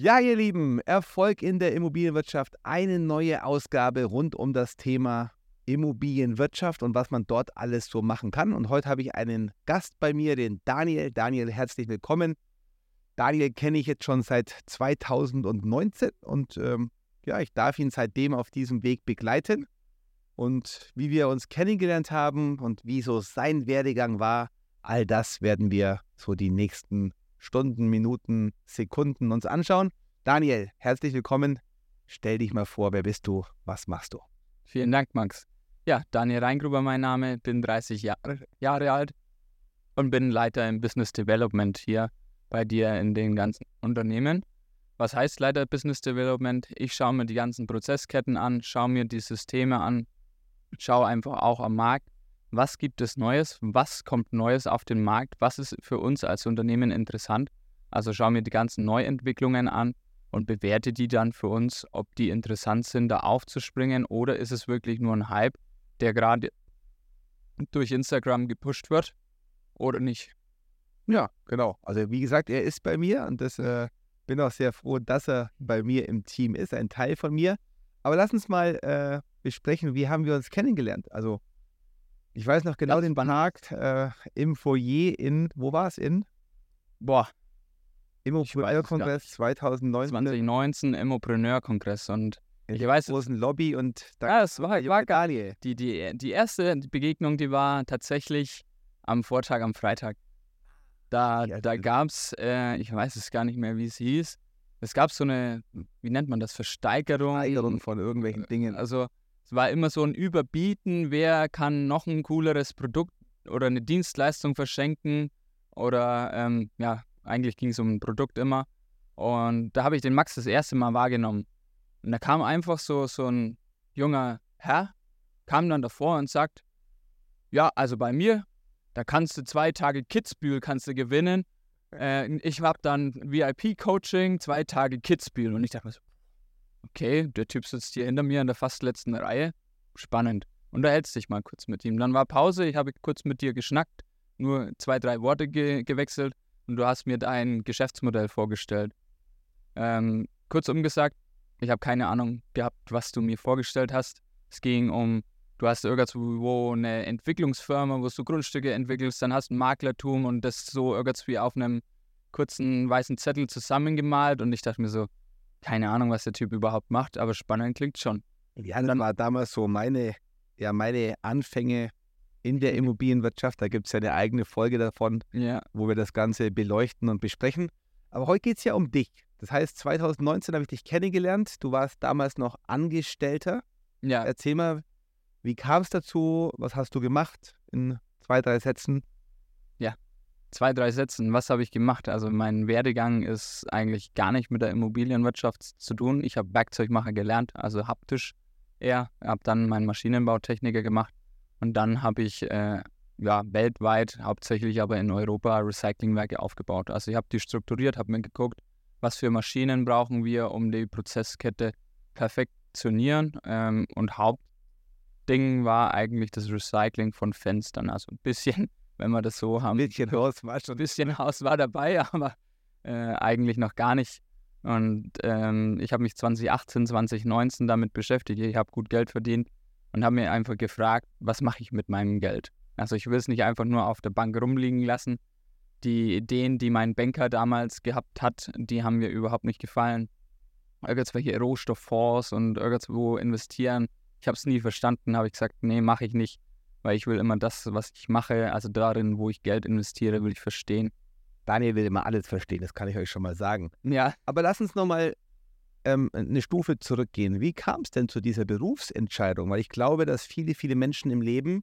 Ja, ihr Lieben, Erfolg in der Immobilienwirtschaft, eine neue Ausgabe rund um das Thema Immobilienwirtschaft und was man dort alles so machen kann. Und heute habe ich einen Gast bei mir, den Daniel. Daniel, herzlich willkommen. Daniel kenne ich jetzt schon seit 2019 und ähm, ja, ich darf ihn seitdem auf diesem Weg begleiten. Und wie wir uns kennengelernt haben und wie so sein Werdegang war, all das werden wir so die nächsten Stunden, Minuten, Sekunden uns anschauen. Daniel, herzlich willkommen. Stell dich mal vor, wer bist du? Was machst du? Vielen Dank, Max. Ja, Daniel Reingruber mein Name, bin 30 Jahre, Jahre alt und bin Leiter im Business Development hier bei dir in den ganzen Unternehmen. Was heißt Leiter Business Development? Ich schaue mir die ganzen Prozessketten an, schaue mir die Systeme an, schaue einfach auch am Markt, was gibt es Neues, was kommt Neues auf den Markt, was ist für uns als Unternehmen interessant. Also schaue mir die ganzen Neuentwicklungen an und bewerte die dann für uns, ob die interessant sind, da aufzuspringen oder ist es wirklich nur ein Hype, der gerade durch Instagram gepusht wird oder nicht. Ja, genau. Also wie gesagt, er ist bei mir und das äh, bin auch sehr froh, dass er bei mir im Team ist, ein Teil von mir. Aber lass uns mal äh, besprechen, wie haben wir uns kennengelernt? Also ich weiß noch genau den Tag äh, im Foyer in, wo war es in? Boah. Immopreneur-Kongress 2019. 2019 Immopreneur-Kongress und in ich weiß großen Lobby und da ja, es war, war geil. Die, die, die erste Begegnung, die war tatsächlich am Vortag, am Freitag. Da, ja, da gab es, äh, ich weiß es gar nicht mehr, wie es hieß. Es gab so eine, wie nennt man das, Versteigerung. Versteigerung von irgendwelchen Dingen. Also es war immer so ein Überbieten, wer kann noch ein cooleres Produkt oder eine Dienstleistung verschenken. Oder ähm, ja, eigentlich ging es um ein Produkt immer. Und da habe ich den Max das erste Mal wahrgenommen. Und da kam einfach so, so ein junger Herr, kam dann davor und sagt, ja, also bei mir, da kannst du zwei Tage Kitzbühel kannst du gewinnen. Äh, ich habe dann VIP-Coaching, zwei Tage Kitzbühel. Und ich dachte mir so, okay, der Typ sitzt hier hinter mir in der fast letzten Reihe. Spannend. Unterhältst dich mal kurz mit ihm. Dann war Pause, ich habe kurz mit dir geschnackt, nur zwei, drei Worte ge gewechselt und du hast mir dein Geschäftsmodell vorgestellt. Ähm, kurzum gesagt, ich habe keine Ahnung gehabt, was du mir vorgestellt hast. Es ging um, du hast irgendwo eine Entwicklungsfirma, wo du Grundstücke entwickelst, dann hast du ein Maklertum und das so irgendwie auf einem kurzen weißen Zettel zusammengemalt und ich dachte mir so, keine Ahnung, was der Typ überhaupt macht, aber spannend klingt schon. Ja, das war damals so meine, ja, meine Anfänge in der Immobilienwirtschaft. Da gibt es ja eine eigene Folge davon, ja. wo wir das Ganze beleuchten und besprechen. Aber heute geht es ja um dich. Das heißt, 2019 habe ich dich kennengelernt. Du warst damals noch Angestellter. Ja. Erzähl mal, wie kam es dazu? Was hast du gemacht in zwei, drei Sätzen? Zwei, drei Sätzen, was habe ich gemacht? Also mein Werdegang ist eigentlich gar nicht mit der Immobilienwirtschaft zu tun. Ich habe Werkzeugmacher gelernt, also haptisch eher. Habe dann meinen Maschinenbautechniker gemacht und dann habe ich äh, ja, weltweit, hauptsächlich aber in Europa, Recyclingwerke aufgebaut. Also ich habe die strukturiert, habe mir geguckt, was für Maschinen brauchen wir, um die Prozesskette perfektionieren. Ähm, und Hauptding war eigentlich das Recycling von Fenstern. Also ein bisschen wenn wir das so haben. Ein bisschen Haus war schon. Ein bisschen Haus war dabei, aber äh, eigentlich noch gar nicht. Und ähm, ich habe mich 2018, 2019 damit beschäftigt. Ich habe gut Geld verdient und habe mir einfach gefragt, was mache ich mit meinem Geld? Also ich will es nicht einfach nur auf der Bank rumliegen lassen. Die Ideen, die mein Banker damals gehabt hat, die haben mir überhaupt nicht gefallen. Irgendwelche Rohstofffonds und irgendwo investieren. Ich habe es nie verstanden, habe ich gesagt, nee, mache ich nicht weil ich will immer das, was ich mache, also darin, wo ich Geld investiere, will ich verstehen. Daniel will immer alles verstehen, das kann ich euch schon mal sagen. Ja. Aber lass uns nochmal ähm, eine Stufe zurückgehen. Wie kam es denn zu dieser Berufsentscheidung? Weil ich glaube, dass viele, viele Menschen im Leben,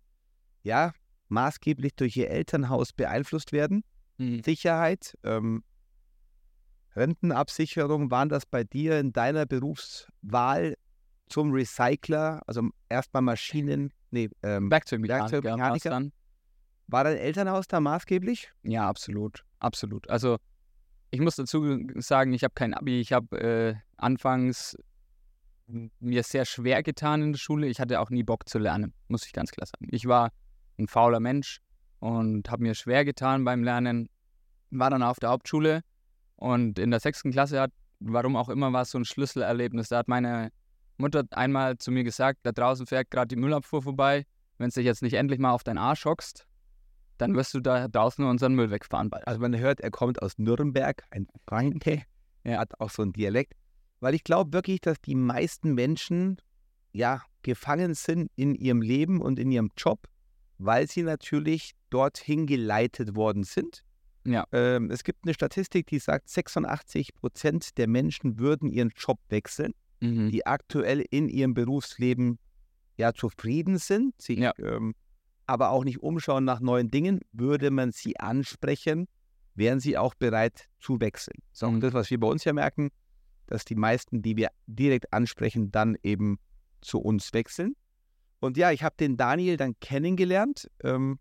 ja, maßgeblich durch ihr Elternhaus beeinflusst werden. Mhm. Sicherheit, ähm, Rentenabsicherung, waren das bei dir in deiner Berufswahl zum Recycler, also erstmal Maschinen, nee, ähm, Werkzeugmechaniker. Werkzeugmechaniker. War dein Elternhaus da maßgeblich? Ja, absolut, absolut. Also ich muss dazu sagen, ich habe kein Abi. Ich habe äh, anfangs mir sehr schwer getan in der Schule. Ich hatte auch nie Bock zu lernen, muss ich ganz klar sagen. Ich war ein fauler Mensch und habe mir schwer getan beim Lernen. War dann auf der Hauptschule und in der sechsten Klasse hat warum auch immer war es so ein Schlüsselerlebnis. Da hat meine Mutter einmal zu mir gesagt, da draußen fährt gerade die Müllabfuhr vorbei. Wenn du dich jetzt nicht endlich mal auf deinen Arsch hockst, dann wirst du da draußen unseren Müll wegfahren bald. Also man hört, er kommt aus Nürnberg, ein Franke. Er hat auch so einen Dialekt. Weil ich glaube wirklich, dass die meisten Menschen ja gefangen sind in ihrem Leben und in ihrem Job, weil sie natürlich dorthin geleitet worden sind. Ja. Ähm, es gibt eine Statistik, die sagt, 86 Prozent der Menschen würden ihren Job wechseln, Mhm. die aktuell in ihrem Berufsleben ja zufrieden sind, sich Ja. ähm, aber auch nicht umschauen nach neuen Dingen. Würde man sie ansprechen, wären sie auch bereit zu wechseln. So, Mhm. und das, was wir bei uns ja merken, dass die meisten, die wir direkt ansprechen, dann eben zu uns wechseln. Und ja, ich habe den Daniel dann kennengelernt ähm,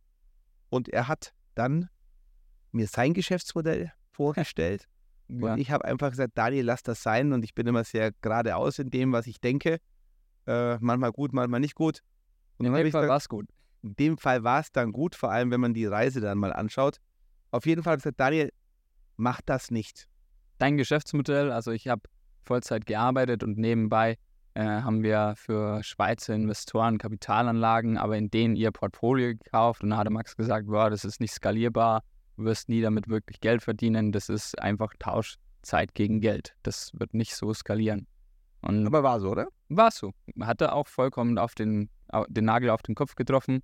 und er hat dann mir sein Geschäftsmodell vorgestellt. Ja. Und ich habe einfach gesagt, Daniel, lass das sein. Und ich bin immer sehr geradeaus in dem, was ich denke. Äh, manchmal gut, manchmal nicht gut. Und In dem Fall war es gut. in dem Fall war es dann gut, vor allem wenn man die Reise dann mal anschaut. Auf jeden Fall habe ich gesagt, Daniel, mach das nicht. Dein Geschäftsmodell, also ich habe Vollzeit gearbeitet und nebenbei äh, haben wir für Schweizer Investoren Kapitalanlagen, aber in denen ihr Portfolio gekauft. Und da hatte Max gesagt, boah, das ist nicht skalierbar, wirst nie damit wirklich Geld verdienen, das ist einfach Tauschzeit gegen Geld. Das wird nicht so skalieren. Und Aber war so, oder? war so. Hat er auch vollkommen auf den, den Nagel auf den Kopf getroffen.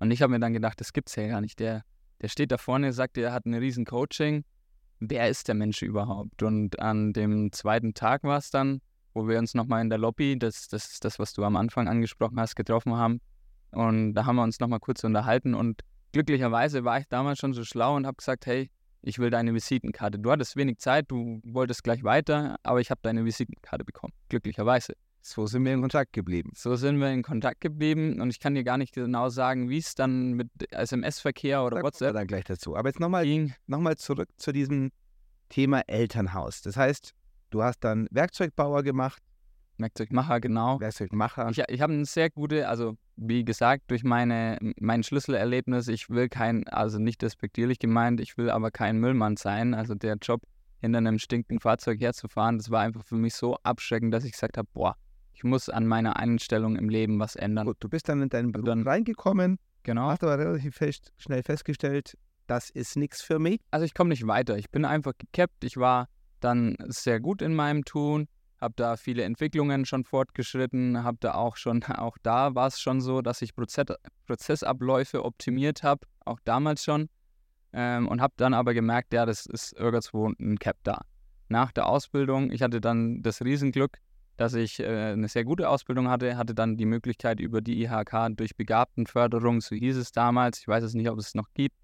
Und ich habe mir dann gedacht, das gibt's ja gar nicht. Der, der steht da vorne, sagt, er hat ein riesen Coaching. Wer ist der Mensch überhaupt? Und an dem zweiten Tag war es dann, wo wir uns nochmal in der Lobby, das, das ist das, was du am Anfang angesprochen hast, getroffen haben. Und da haben wir uns nochmal kurz unterhalten. Und glücklicherweise war ich damals schon so schlau und habe gesagt, hey, ich will deine Visitenkarte. Du hattest wenig Zeit, du wolltest gleich weiter, aber ich habe deine Visitenkarte bekommen. Glücklicherweise. So sind wir in Kontakt geblieben. So sind wir in Kontakt geblieben und ich kann dir gar nicht genau sagen, wie es dann mit SMS-Verkehr oder Da WhatsApp dann gleich dazu. Aber jetzt nochmal noch mal zurück zu diesem Thema Elternhaus. Das heißt, du hast dann Werkzeugbauer gemacht, Werkzeugmacher, genau. Werkzeugmacher. Ich, ich habe eine sehr gute, also wie gesagt, durch meine, mein Schlüsselerlebnis, ich will kein, also nicht despektierlich gemeint, ich will aber kein Müllmann sein. Also der Job, hinter einem stinkenden Fahrzeug herzufahren, das war einfach für mich so abschreckend, dass ich gesagt habe, boah, ich muss an meiner Einstellung im Leben was ändern. Gut, du bist dann in deinen Beruf dann- reingekommen, Genau. hast aber relativ fest, schnell festgestellt, das ist nichts für mich. Also ich komme nicht weiter. Ich bin einfach gekappt. Ich war dann sehr gut in meinem Tun, habe da viele Entwicklungen schon fortgeschritten, habe da auch schon, auch da war es schon so, dass ich Prozess, Prozessabläufe optimiert habe, auch damals schon. Ähm, und habe dann aber gemerkt, ja, das ist irgendwo ein Cap da. Nach der Ausbildung, ich hatte dann das Riesenglück, dass ich äh, eine sehr gute Ausbildung hatte, hatte dann die Möglichkeit über die IHK durch Begabtenförderung, so hieß es damals, ich weiß es nicht, ob es es noch gibt,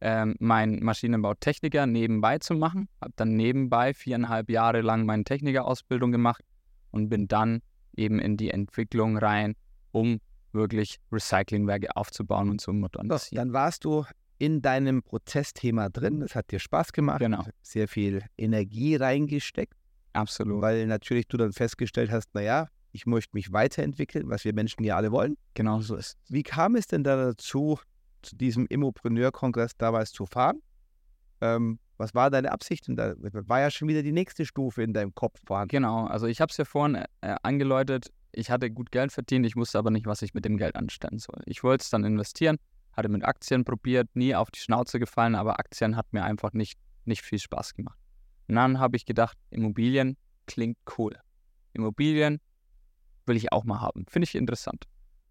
ähm, meinen Maschinenbautechniker nebenbei zu machen. Habe dann nebenbei viereinhalb Jahre lang meine Technikerausbildung gemacht und bin dann eben in die Entwicklung rein, um wirklich Recyclingwerke aufzubauen und zu So, modernisieren. dann warst du in deinem Prozessthema drin. Das hat dir Spaß gemacht. Genau. Sehr viel Energie reingesteckt, Absolut. weil natürlich du dann festgestellt hast, naja, ich möchte mich weiterentwickeln, was wir Menschen ja alle wollen. Genau so ist Wie kam es denn da dazu, zu diesem Immopreneur-Kongress damals zu fahren? Ähm, was war deine Absicht? Und da war ja schon wieder die nächste Stufe in deinem Kopf vorhanden. Genau, also ich habe es ja vorhin äh, angeläutet, ich hatte gut Geld verdient, ich wusste aber nicht, was ich mit dem Geld anstellen soll. Ich wollte es dann investieren, hatte mit Aktien probiert, nie auf die Schnauze gefallen, aber Aktien hat mir einfach nicht, nicht viel Spaß gemacht. Und dann habe ich gedacht, Immobilien klingt cool. Immobilien will ich auch mal haben. Finde ich interessant.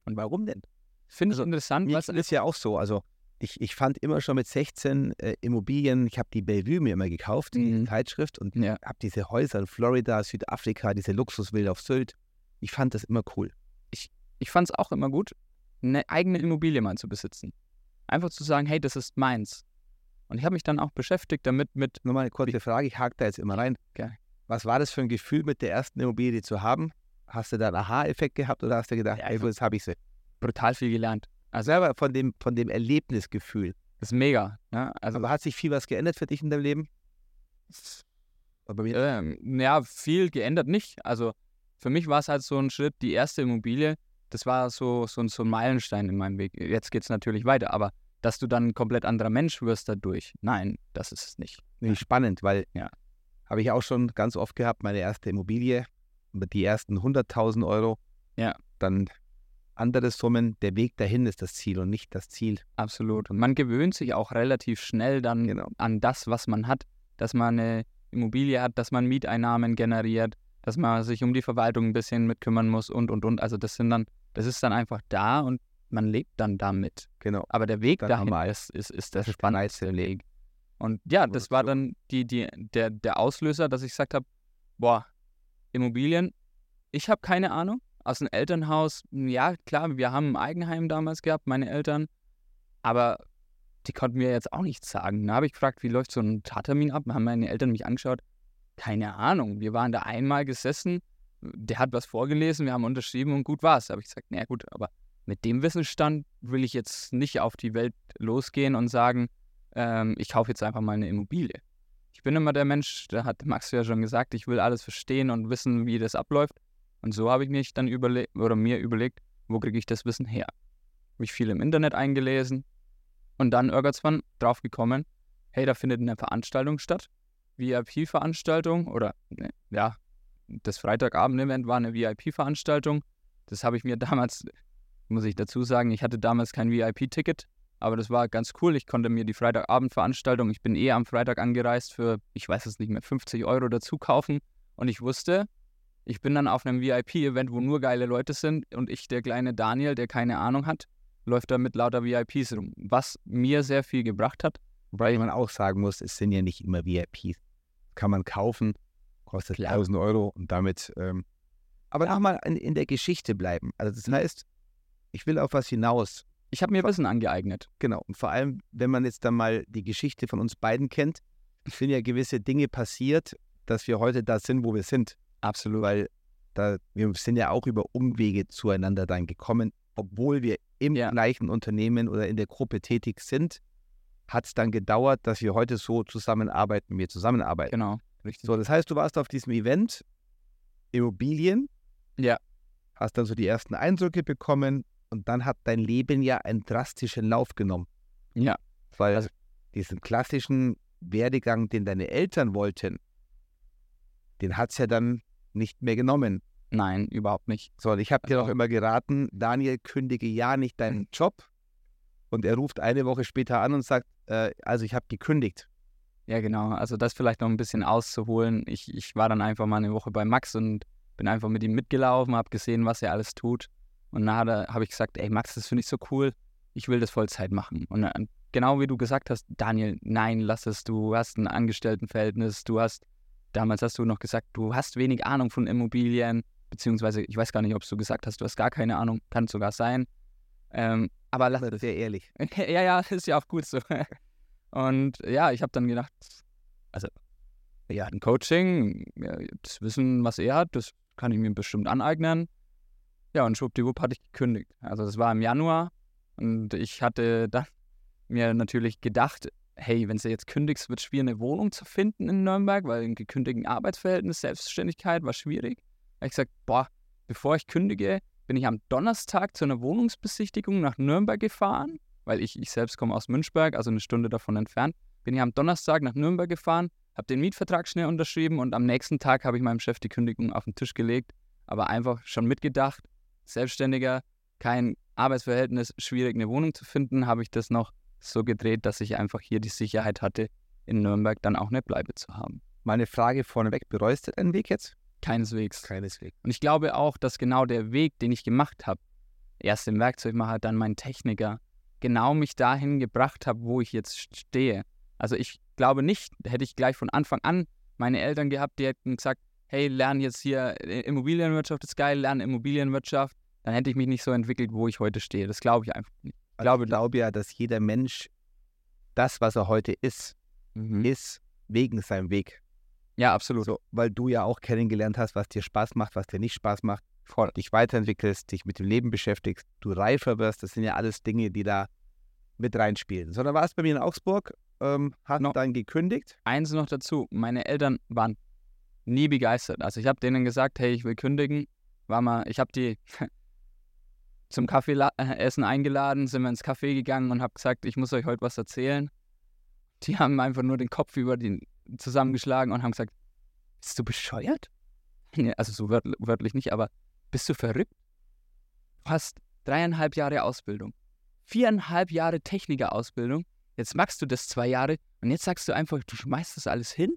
Und warum denn? Finde ich Also, interessant, Mir was ist ja auch so. Also ich, ich fand immer schon mit 16 äh, Immobilien, ich habe die Bellevue mir immer gekauft, die Mhm. Zeitschrift, und Ja. habe diese Häuser in Florida, Südafrika, diese Luxusvilla auf Sylt. Ich fand das immer cool. ich fand es auch immer gut, eine eigene Immobilie mal zu besitzen. Einfach zu sagen, hey, das ist meins. Und ich habe mich dann auch beschäftigt damit mit, Nur mal eine kurze Frage, ich hake da jetzt immer rein. Gerne. Was war das für ein Gefühl, mit der ersten Immobilie zu haben? Hast du da einen Aha-Effekt gehabt oder hast du gedacht, Ja, ey, jetzt habe ich sie? Brutal viel gelernt. Also aber von dem, von dem Erlebnisgefühl. Das ist mega. Ne? Also, Aber hat sich viel was geändert für dich in deinem Leben? Bei mir, ähm, ja, viel geändert nicht. Also für mich war es halt so ein Schritt, die erste Immobilie, das war so, so, ein- so ein Meilenstein in meinem Weg. Jetzt geht es natürlich weiter, aber dass du dann ein komplett anderer Mensch wirst dadurch, nein, das ist es nicht. nee, spannend, weil Ja. Habe ich auch schon ganz oft gehabt, meine erste Immobilie, die ersten 100.000 Euro. Ja. Dann andere Summen. Der Weg dahin ist das Ziel und nicht das Ziel. Absolut. Und man gewöhnt sich auch relativ schnell dann Genau. an das, was man hat, dass man eine Immobilie hat, dass man Mieteinnahmen generiert, dass man sich um die Verwaltung ein bisschen mit kümmern muss und und und. Also das sind dann, das ist dann einfach da und man lebt dann damit. Genau. Aber der Weg Dann dahin ist, ist, ist Das der spannendste Weg. Und ja, das war dann die, die, der, der Auslöser, dass ich gesagt habe, boah, Immobilien, ich habe keine Ahnung. Aus dem Elternhaus, ja klar, wir haben ein Eigenheim damals gehabt, meine Eltern, aber die konnten mir jetzt auch nichts sagen. Da habe ich gefragt, wie läuft so ein Tattermin ab? Haben meine Eltern mich angeschaut? Keine Ahnung. Wir waren da einmal gesessen, der hat was vorgelesen, wir haben unterschrieben und gut war's. Da habe ich gesagt, na gut, aber mit dem Wissensstand will ich jetzt nicht auf die Welt losgehen und sagen, ähm, ich kaufe jetzt einfach mal eine Immobilie. Ich bin immer der Mensch, da hat Max ja schon gesagt, ich will alles verstehen und wissen, wie das abläuft. Und so habe ich mich dann überlegt oder mir überlegt, wo kriege ich das Wissen her? Habe ich viel im Internet eingelesen und dann irgendwann drauf gekommen, hey, da findet eine Veranstaltung statt, VIP-Veranstaltung oder ne, ja, das Freitagabend-Event war eine VIP-Veranstaltung. Das habe ich mir damals, muss ich dazu sagen, ich hatte damals kein VIP-Ticket, aber das war ganz cool. Ich konnte mir die Freitagabend-Veranstaltung, ich bin eh am Freitag angereist, für, ich weiß es nicht mehr, 50 Euro dazu kaufen. Und ich wusste, ich bin dann auf einem VIP-Event, wo nur geile Leute sind und ich, der kleine Daniel, der keine Ahnung hat, läuft da mit lauter VIPs rum. Was mir sehr viel gebracht hat. Wobei man auch sagen muss, es sind ja nicht immer VIPs. Kann man kaufen, kostet Klar. 1000 Euro und damit. Ähm, aber nochmal in, in der Geschichte bleiben. Also, das heißt, ich will auf was hinaus. Ich habe mir Wissen angeeignet. Genau. Und vor allem, wenn man jetzt dann mal die Geschichte von uns beiden kennt, sind ja gewisse Dinge passiert, dass wir heute da sind, wo wir sind. Absolut. Weil da, wir sind ja auch über Umwege zueinander dann gekommen, obwohl wir im Ja. gleichen Unternehmen oder in der Gruppe tätig sind, hat es dann gedauert, dass wir heute so zusammenarbeiten, wir zusammenarbeiten. Genau. Richtig. So, das heißt, du warst auf diesem Event, Immobilien, Ja. hast dann so die ersten Eindrücke bekommen und dann hat dein Leben ja einen drastischen Lauf genommen. Ja. Weil Also- diesen klassischen Werdegang, den deine Eltern wollten, den hat es ja dann nicht mehr genommen. Nein, überhaupt nicht. So, und ich habe dir Also- noch immer geraten, Daniel, kündige ja nicht deinen Job. Und er ruft eine Woche später an und sagt, äh, also ich habe gekündigt. Ja, genau. Also das vielleicht noch ein bisschen auszuholen. Ich, ich war dann einfach mal eine Woche bei Max und bin einfach mit ihm mitgelaufen, habe gesehen, was er alles tut. Und nachher habe ich gesagt, ey Max, das finde ich so cool. Ich will das Vollzeit machen. Und dann, genau wie du gesagt hast, Daniel, nein, lass es. Du hast ein Angestelltenverhältnis. Du hast, damals hast du noch gesagt, du hast wenig Ahnung von Immobilien. Beziehungsweise, ich weiß gar nicht, ob du gesagt hast, du hast gar keine Ahnung. Kann sogar sein. Ähm, aber lass es. Sehr ehrlich. ja, ja, ist ja auch gut so. Und ja, ich habe dann gedacht, also, er hat ein Coaching, ja, das Wissen, was er hat, das kann ich mir bestimmt aneignen. Ja, und schwuppdiwupp hatte ich gekündigt. Also das war im Januar und ich hatte dann mir natürlich gedacht, hey, wenn du jetzt kündigst, wird es schwer, eine Wohnung zu finden in Nürnberg, weil im gekündigten Arbeitsverhältnis, Selbstständigkeit war schwierig. Da habe ich gesagt, boah, bevor ich kündige, bin ich am Donnerstag zu einer Wohnungsbesichtigung nach Nürnberg gefahren, weil ich, ich selbst komme aus Münchberg, also eine Stunde davon entfernt. Bin ich am Donnerstag nach Nürnberg gefahren, habe den Mietvertrag schnell unterschrieben und am nächsten Tag habe ich meinem Chef die Kündigung auf den Tisch gelegt, aber einfach schon mitgedacht, Selbstständiger, kein Arbeitsverhältnis, schwierig eine Wohnung zu finden, habe ich das noch so gedreht, dass ich einfach hier die Sicherheit hatte, in Nürnberg dann auch eine Bleibe zu haben. Meine Frage vorneweg, bereust du deinen Weg jetzt? Keineswegs. Keineswegs. Und ich glaube auch, dass genau der Weg, den ich gemacht habe, erst im Werkzeugmacher, dann mein Techniker, genau mich dahin gebracht habe, wo ich jetzt stehe. Also ich glaube nicht, hätte ich gleich von Anfang an meine Eltern gehabt, die hätten gesagt, hey, lern jetzt hier äh, Immobilienwirtschaft ist geil, lern Immobilienwirtschaft, dann hätte ich mich nicht so entwickelt, wo ich heute stehe. Das glaube ich einfach nicht. Ich glaube- glaube, ich glaube ja, dass jeder Mensch das, was er heute ist, ist wegen seinem Weg. Ja, absolut. So, weil du ja auch kennengelernt hast, was dir Spaß macht, was dir nicht Spaß macht, voll dich weiterentwickelst, dich mit dem Leben beschäftigst, du reifer wirst, das sind ja alles Dinge, die da mit reinspielen. So, dann warst du bei mir in Augsburg, ähm, hast No. dann gekündigt. Eins noch dazu, meine Eltern waren nie begeistert. Also ich habe denen gesagt, hey, ich will kündigen. War mal, ich habe die zum Kaffeeessen eingeladen, sind wir ins Café gegangen und habe gesagt, ich muss euch heute was erzählen. Die haben einfach nur den Kopf über den zusammengeschlagen und haben gesagt, bist du bescheuert? also so wört wörtlich nicht, aber bist du verrückt? Du hast dreieinhalb Jahre Ausbildung, viereinhalb Jahre Technikerausbildung, jetzt machst du das zwei Jahre und jetzt sagst du einfach, du schmeißt das alles hin?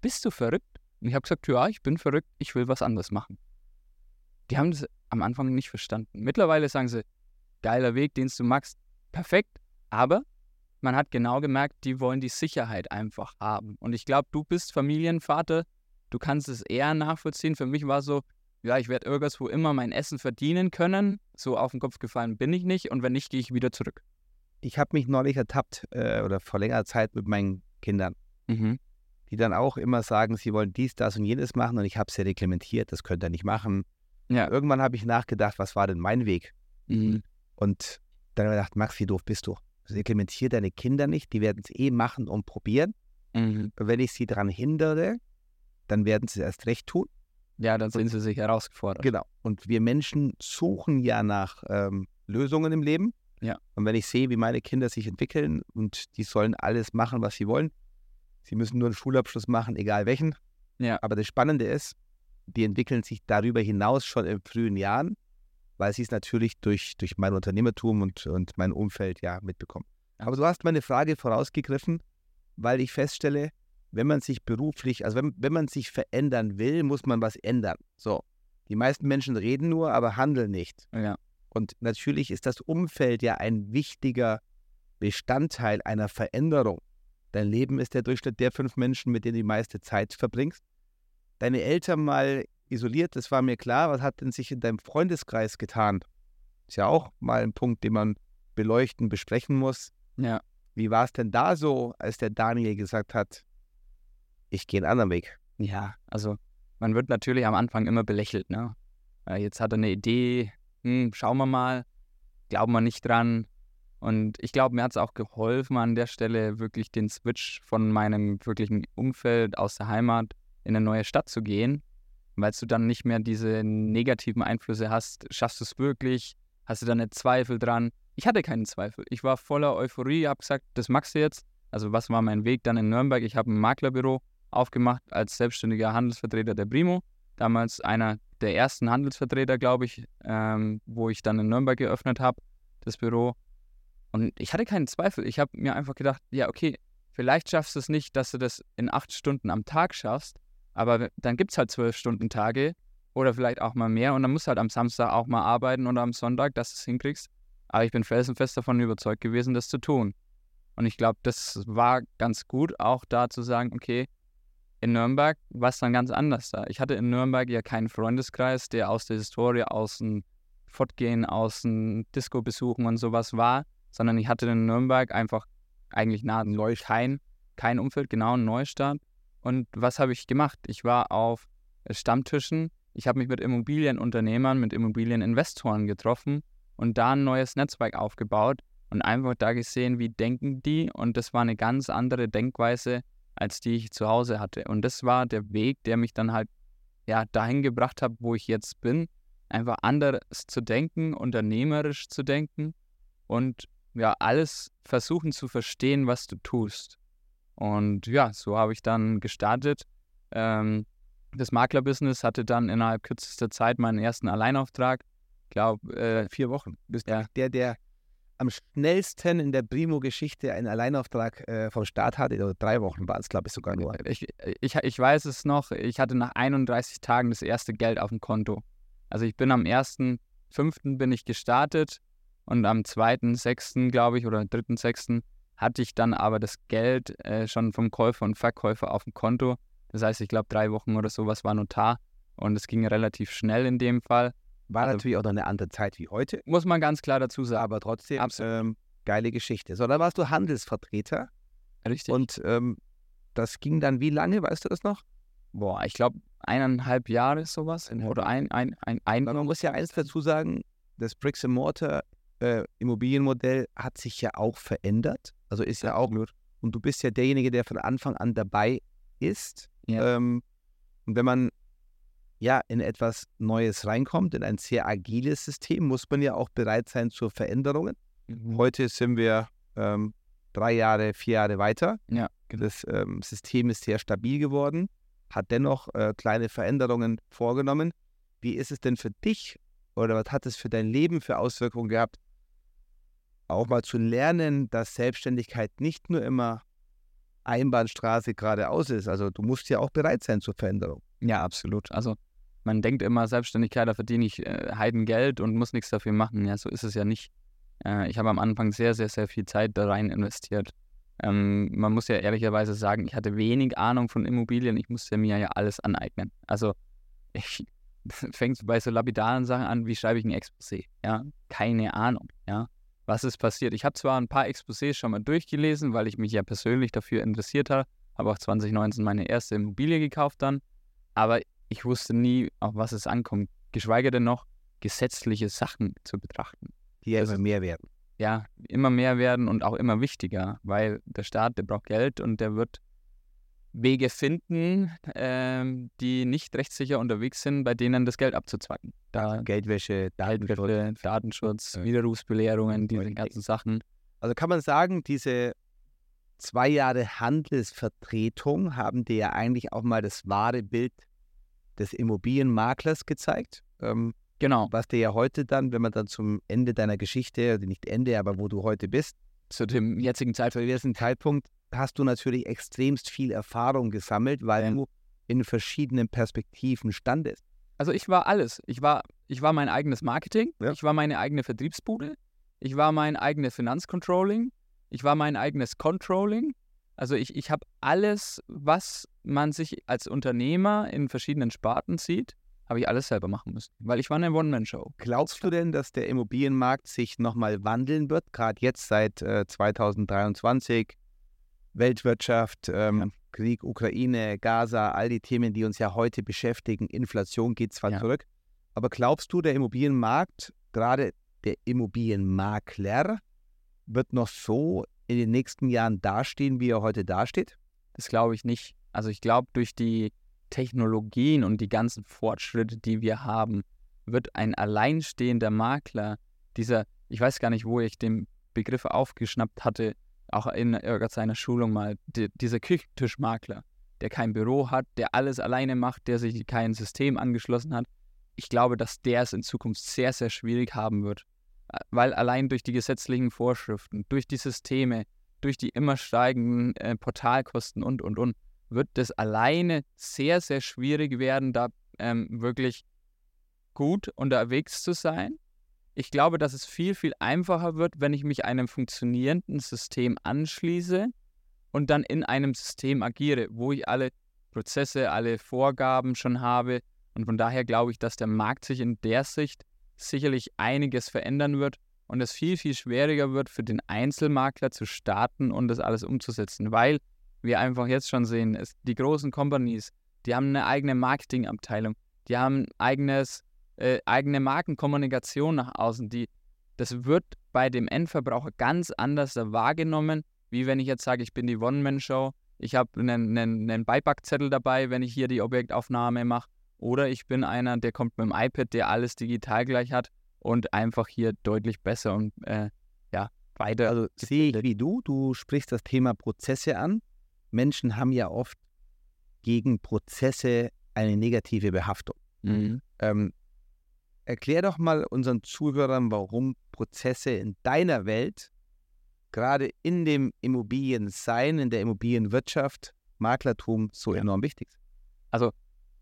Bist du verrückt? Und ich habe gesagt, ja, ich bin verrückt, ich will was anderes machen. Die haben das am Anfang nicht verstanden. Mittlerweile sagen sie, geiler Weg, den du magst, perfekt, aber man hat genau gemerkt, die wollen die Sicherheit einfach haben. Und ich glaube, du bist Familienvater, du kannst es eher nachvollziehen. Für mich war so, ja, ich werde irgendwo immer mein Essen verdienen können. So auf den Kopf gefallen bin ich nicht und wenn nicht, gehe ich wieder zurück. Ich habe mich neulich ertappt äh, oder vor längerer Zeit mit meinen Kindern, mhm. die dann auch immer sagen, sie wollen dies, das und jenes machen und ich habe sie reglementiert, das könnt ihr nicht machen. Ja. Irgendwann habe ich nachgedacht, was war denn mein Weg? Mhm. Und dann habe ich gedacht, Max, wie doof bist du? Reglementiere deine Kinder nicht, die werden es eh machen und probieren. Mhm. Wenn ich sie daran hindere, dann werden sie es erst recht tun. Ja, dann sind sie sich herausgefordert. Genau. Und wir Menschen suchen ja nach ähm, Lösungen im Leben. Ja. Und wenn ich sehe, wie meine Kinder sich entwickeln und die sollen alles machen, was sie wollen, sie müssen nur einen Schulabschluss machen, egal welchen. Ja. Aber das Spannende ist, die entwickeln sich darüber hinaus schon in frühen Jahren, weil sie es natürlich durch, durch mein Unternehmertum und, und mein Umfeld ja mitbekommen. Aber du hast meine Frage vorausgegriffen, weil ich feststelle, wenn man sich beruflich, also wenn, wenn man sich verändern will, muss man was ändern. So. Die meisten Menschen reden nur, aber handeln nicht. Ja. Und natürlich ist das Umfeld ja ein wichtiger Bestandteil einer Veränderung. Dein Leben ist der Durchschnitt der fünf Menschen, mit denen du die meiste Zeit verbringst. Deine Eltern mal isoliert, das war mir klar. Was hat denn sich in deinem Freundeskreis getan? Ist ja auch mal ein Punkt, den man beleuchten, besprechen muss. Ja. Wie war es denn da so, als der Daniel gesagt hat, ich gehe einen anderen Weg. Ja, also man wird natürlich am Anfang immer belächelt. Ne? Jetzt hat er eine Idee, hm, schauen wir mal, glauben wir nicht dran. Und ich glaube, mir hat es auch geholfen, an der Stelle wirklich den Switch von meinem wirklichen Umfeld aus der Heimat in eine neue Stadt zu gehen, weil du dann nicht mehr diese negativen Einflüsse hast. Schaffst du es wirklich? Hast du da nicht Zweifel dran? Ich hatte keinen Zweifel. Ich war voller Euphorie, habe gesagt, das magst du jetzt. Also was war mein Weg dann in Nürnberg? Ich habe ein Maklerbüro aufgemacht als selbstständiger Handelsvertreter der Brimo. Damals einer der ersten Handelsvertreter, glaube ich, ähm, wo ich dann in Nürnberg geöffnet habe, das Büro. Und ich hatte keinen Zweifel. Ich habe mir einfach gedacht, ja, okay, vielleicht schaffst du es nicht, dass du das in acht Stunden am Tag schaffst, aber dann gibt es halt zwölf Stunden Tage oder vielleicht auch mal mehr und dann musst du halt am Samstag auch mal arbeiten oder am Sonntag, dass du es hinkriegst. Aber ich bin felsenfest davon überzeugt gewesen, das zu tun. Und ich glaube, das war ganz gut, auch da zu sagen, okay, in Nürnberg war es dann ganz anders da. Ich hatte in Nürnberg ja keinen Freundeskreis, der aus der Historie, aus dem Fortgehen, aus dem Disco besuchen und sowas war, sondern ich hatte in Nürnberg einfach eigentlich nahezu kein, kein Umfeld, genau, ein Neustart. Und was habe ich gemacht? Ich war auf Stammtischen, ich habe mich mit Immobilienunternehmern, mit Immobilieninvestoren getroffen und da ein neues Netzwerk aufgebaut und einfach da gesehen, wie denken die. Und das war eine ganz andere Denkweise, als die ich zu Hause hatte. Und das war der Weg, der mich dann halt ja dahin gebracht hat, wo ich jetzt bin, einfach anders zu denken, unternehmerisch zu denken und ja, alles versuchen zu verstehen, was du tust. Und ja, so habe ich dann gestartet. Ähm, das Maklerbusiness hatte dann innerhalb kürzester Zeit meinen ersten Alleinauftrag. Ich glaube, äh, vier Wochen. Bist ja. der, der am schnellsten in der Primo-Geschichte einen Alleinauftrag äh, vom Start hatte. Oder drei Wochen waren es, glaube ich, sogar nur. Ich, ich, ich weiß es noch, ich hatte nach 31 Tagen das erste Geld auf dem Konto. Also ich bin am 1.5. bin ich gestartet und am 2.6. glaube ich oder 3.6. hatte ich dann aber das Geld äh, schon vom Käufer und Verkäufer auf dem Konto. Das heißt, ich glaube drei Wochen oder sowas war Notar und es ging relativ schnell in dem Fall. War also, natürlich auch noch eine andere Zeit wie heute. Muss man ganz klar dazu sagen. Aber trotzdem, ähm, geile Geschichte. So, dann warst du Handelsvertreter. Richtig. Und ähm, das ging dann wie lange, weißt du das noch? Boah, ich glaube eineinhalb Jahre sowas. Oder ein, ein, ein, ein. Man muss ja eins dazu sagen, das Bricks and Mortar äh, Immobilienmodell hat sich ja auch verändert. Also ist ja auch. Und du bist ja derjenige, der von Anfang an dabei ist. Ja. Ähm, und wenn man ja, in etwas Neues reinkommt, in ein sehr agiles System, muss man ja auch bereit sein zu Veränderungen. Mhm. Heute sind wir ähm, drei Jahre, vier Jahre weiter. Ja, genau. Das ähm, System ist sehr stabil geworden. hat dennoch äh, kleine Veränderungen vorgenommen. Wie ist es denn für dich oder was hat es für dein Leben für Auswirkungen gehabt, auch mal zu lernen, dass Selbstständigkeit nicht nur immer Einbahnstraße geradeaus ist. Also du musst ja auch bereit sein zur Veränderung. Ja, absolut. Also man denkt immer, Selbstständigkeit, da verdiene ich äh, Heidengeld und muss nichts dafür machen. Ja, so ist es ja nicht. Äh, ich habe am Anfang sehr, sehr, sehr viel Zeit da rein investiert. Ähm, man muss ja ehrlicherweise sagen, ich hatte wenig Ahnung von Immobilien. Ich musste mir ja alles aneignen. Also ich fängt bei so lapidaren Sachen an, wie schreibe ich ein Exposé? Ja, keine Ahnung. Ja, was ist passiert? Ich habe zwar ein paar Exposés schon mal durchgelesen, weil ich mich ja persönlich dafür interessiert habe, habe auch 2019 meine erste Immobilie gekauft dann, aber ich wusste nie, auf was es ankommt, geschweige denn noch gesetzliche Sachen zu betrachten. Die ja immer mehr werden. Ja, immer mehr werden und auch immer wichtiger, weil der Staat, der braucht Geld und der wird Wege finden, ähm, die nicht rechtssicher unterwegs sind, bei denen das Geld abzuzwacken. Da Geldwäsche, Datenschutz, Datenschutz ja. Widerrufsbelehrungen, diese ganzen Sachen. Also kann man sagen, diese zwei Jahre Handelsvertretung haben dir ja eigentlich auch mal das wahre Bild des Immobilienmaklers gezeigt. Ähm, genau. Was dir ja heute dann, wenn man dann zum Ende deiner Geschichte, also nicht Ende, aber wo du heute bist, zu dem jetzigen Zeitpunkt, Zeitpunkt hast du natürlich extremst viel Erfahrung gesammelt, weil ja. du in verschiedenen Perspektiven standest. Also ich war alles. Ich war, ich war mein eigenes Marketing, ja. ich war meine eigene Vertriebsbude, ich war mein eigenes Finanzcontrolling, ich war mein eigenes Controlling. Also ich, ich habe alles, was man sich als Unternehmer in verschiedenen Sparten sieht, habe ich alles selber machen müssen, weil ich war eine One-Man-Show. Glaubst du denn, dass der Immobilienmarkt sich nochmal wandeln wird, gerade jetzt seit äh, 2023? Weltwirtschaft, ähm, ja. Krieg, Ukraine, Gaza, all die Themen, die uns ja heute beschäftigen. Inflation geht zwar ja. zurück, aber glaubst du, der Immobilienmarkt, gerade der Immobilienmakler, wird noch so in den nächsten Jahren dastehen, wie er heute dasteht? Das glaube ich nicht. Also ich glaube, durch die Technologien und die ganzen Fortschritte, die wir haben, wird ein alleinstehender Makler, dieser, ich weiß gar nicht, wo ich den Begriff aufgeschnappt hatte, auch in seiner Schulung mal, die, dieser Küchentischmakler, der kein Büro hat, der alles alleine macht, der sich kein System angeschlossen hat. Ich glaube, dass der es in Zukunft sehr, sehr schwierig haben wird, äh, weil allein durch die gesetzlichen Vorschriften, durch die Systeme, durch die immer steigenden äh, Portalkosten und, und, und, wird es alleine sehr, sehr schwierig werden, da ähm, wirklich gut unterwegs zu sein ich glaube, dass es viel, viel einfacher wird, wenn ich mich einem funktionierenden System anschließe und dann in einem System agiere, wo ich alle Prozesse, alle Vorgaben schon habe. Und von daher glaube ich, dass der Markt sich in der Sicht sicherlich einiges verändern wird und es viel, viel schwieriger wird für den Einzelmakler zu starten und das alles umzusetzen, weil wir einfach jetzt schon sehen, es, die großen Companies, die haben eine eigene Marketingabteilung, die haben ein eigenes äh, eigene Markenkommunikation nach außen, die, das wird bei dem Endverbraucher ganz anders wahrgenommen, wie wenn ich jetzt sage, ich bin die One-Man-Show, ich habe einen, einen, einen Beipackzettel dabei, wenn ich hier die Objektaufnahme mache, oder ich bin einer, der kommt mit dem iPad, der alles digital gleich hat und einfach hier deutlich besser und äh, ja, weiter. Also sehe ich wie du, du sprichst das Thema Prozesse an. Menschen haben ja oft gegen Prozesse eine negative Behaftung. Mhm. Ähm, Erklär doch mal unseren Zuhörern, warum Prozesse in deiner Welt, gerade in dem Immobiliensein, in der Immobilienwirtschaft, Maklertum so enorm wichtig sind. Also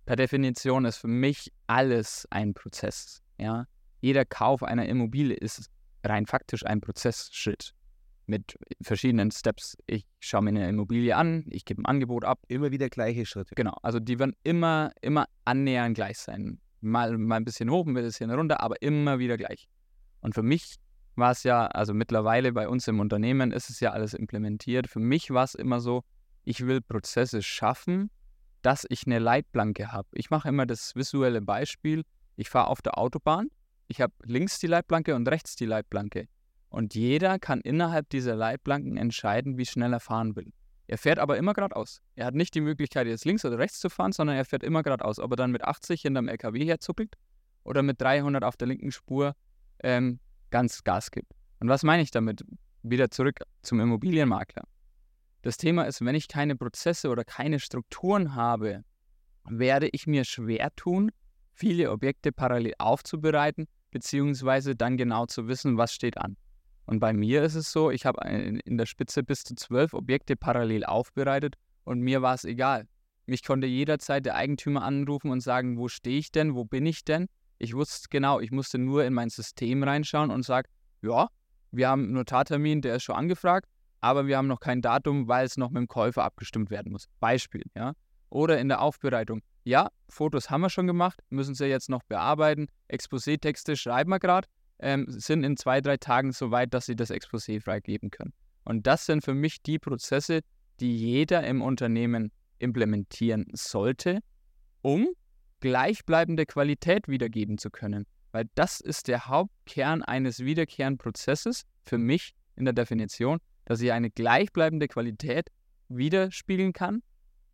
per Definition ist für mich alles ein Prozess. Ja? Jeder Kauf einer Immobilie ist rein faktisch ein Prozessschritt mit verschiedenen Steps. Ich schaue mir eine Immobilie an, ich gebe ein Angebot ab. Immer wieder gleiche Schritte. Genau, also die werden immer, immer annähernd gleich sein mal, mal ein bisschen hoch, ein bisschen runter, aber immer wieder gleich. Und für mich war es ja, also mittlerweile bei uns im Unternehmen ist es ja alles implementiert. Für mich war es immer so, ich will Prozesse schaffen, dass ich eine Leitplanke habe. Ich mache immer das visuelle Beispiel. Ich fahre auf der Autobahn, ich habe links die Leitplanke und rechts die Leitplanke. Und jeder kann innerhalb dieser Leitplanken entscheiden, wie schnell er fahren will. Er fährt aber immer geradeaus. Er hat nicht die Möglichkeit, jetzt links oder rechts zu fahren, sondern er fährt immer geradeaus. Ob er dann mit 80 hinterm LKW herzuckelt oder mit 300 auf der linken Spur ähm, ganz Gas gibt. Und was meine ich damit? Wieder zurück zum Immobilienmakler. Das Thema ist, wenn ich keine Prozesse oder keine Strukturen habe, werde ich mir schwer tun, viele Objekte parallel aufzubereiten, beziehungsweise dann genau zu wissen, was steht an. Und bei mir ist es so, ich habe in der Spitze bis zu zwölf Objekte parallel aufbereitet und mir war es egal. Mich konnte jederzeit der Eigentümer anrufen und sagen, wo stehe ich denn, wo bin ich denn? Ich wusste genau, ich musste nur in mein System reinschauen und sage, ja, wir haben einen Notartermin, der ist schon angefragt, aber wir haben noch kein Datum, weil es noch mit dem Käufer abgestimmt werden muss. Beispiel, ja. Oder in der Aufbereitung. Ja, Fotos haben wir schon gemacht, müssen sie jetzt noch bearbeiten. Exposé-Texte schreiben wir gerade, ähm, sind in zwei, drei Tagen so weit, dass sie das Exposé freigeben können. Und das sind für mich die Prozesse, die jeder im Unternehmen implementieren sollte, um gleichbleibende Qualität wiedergeben zu können. Weil das ist der Hauptkern eines wiederkehrenden Prozesses für mich in der Definition, dass ich eine gleichbleibende Qualität widerspiegeln kann,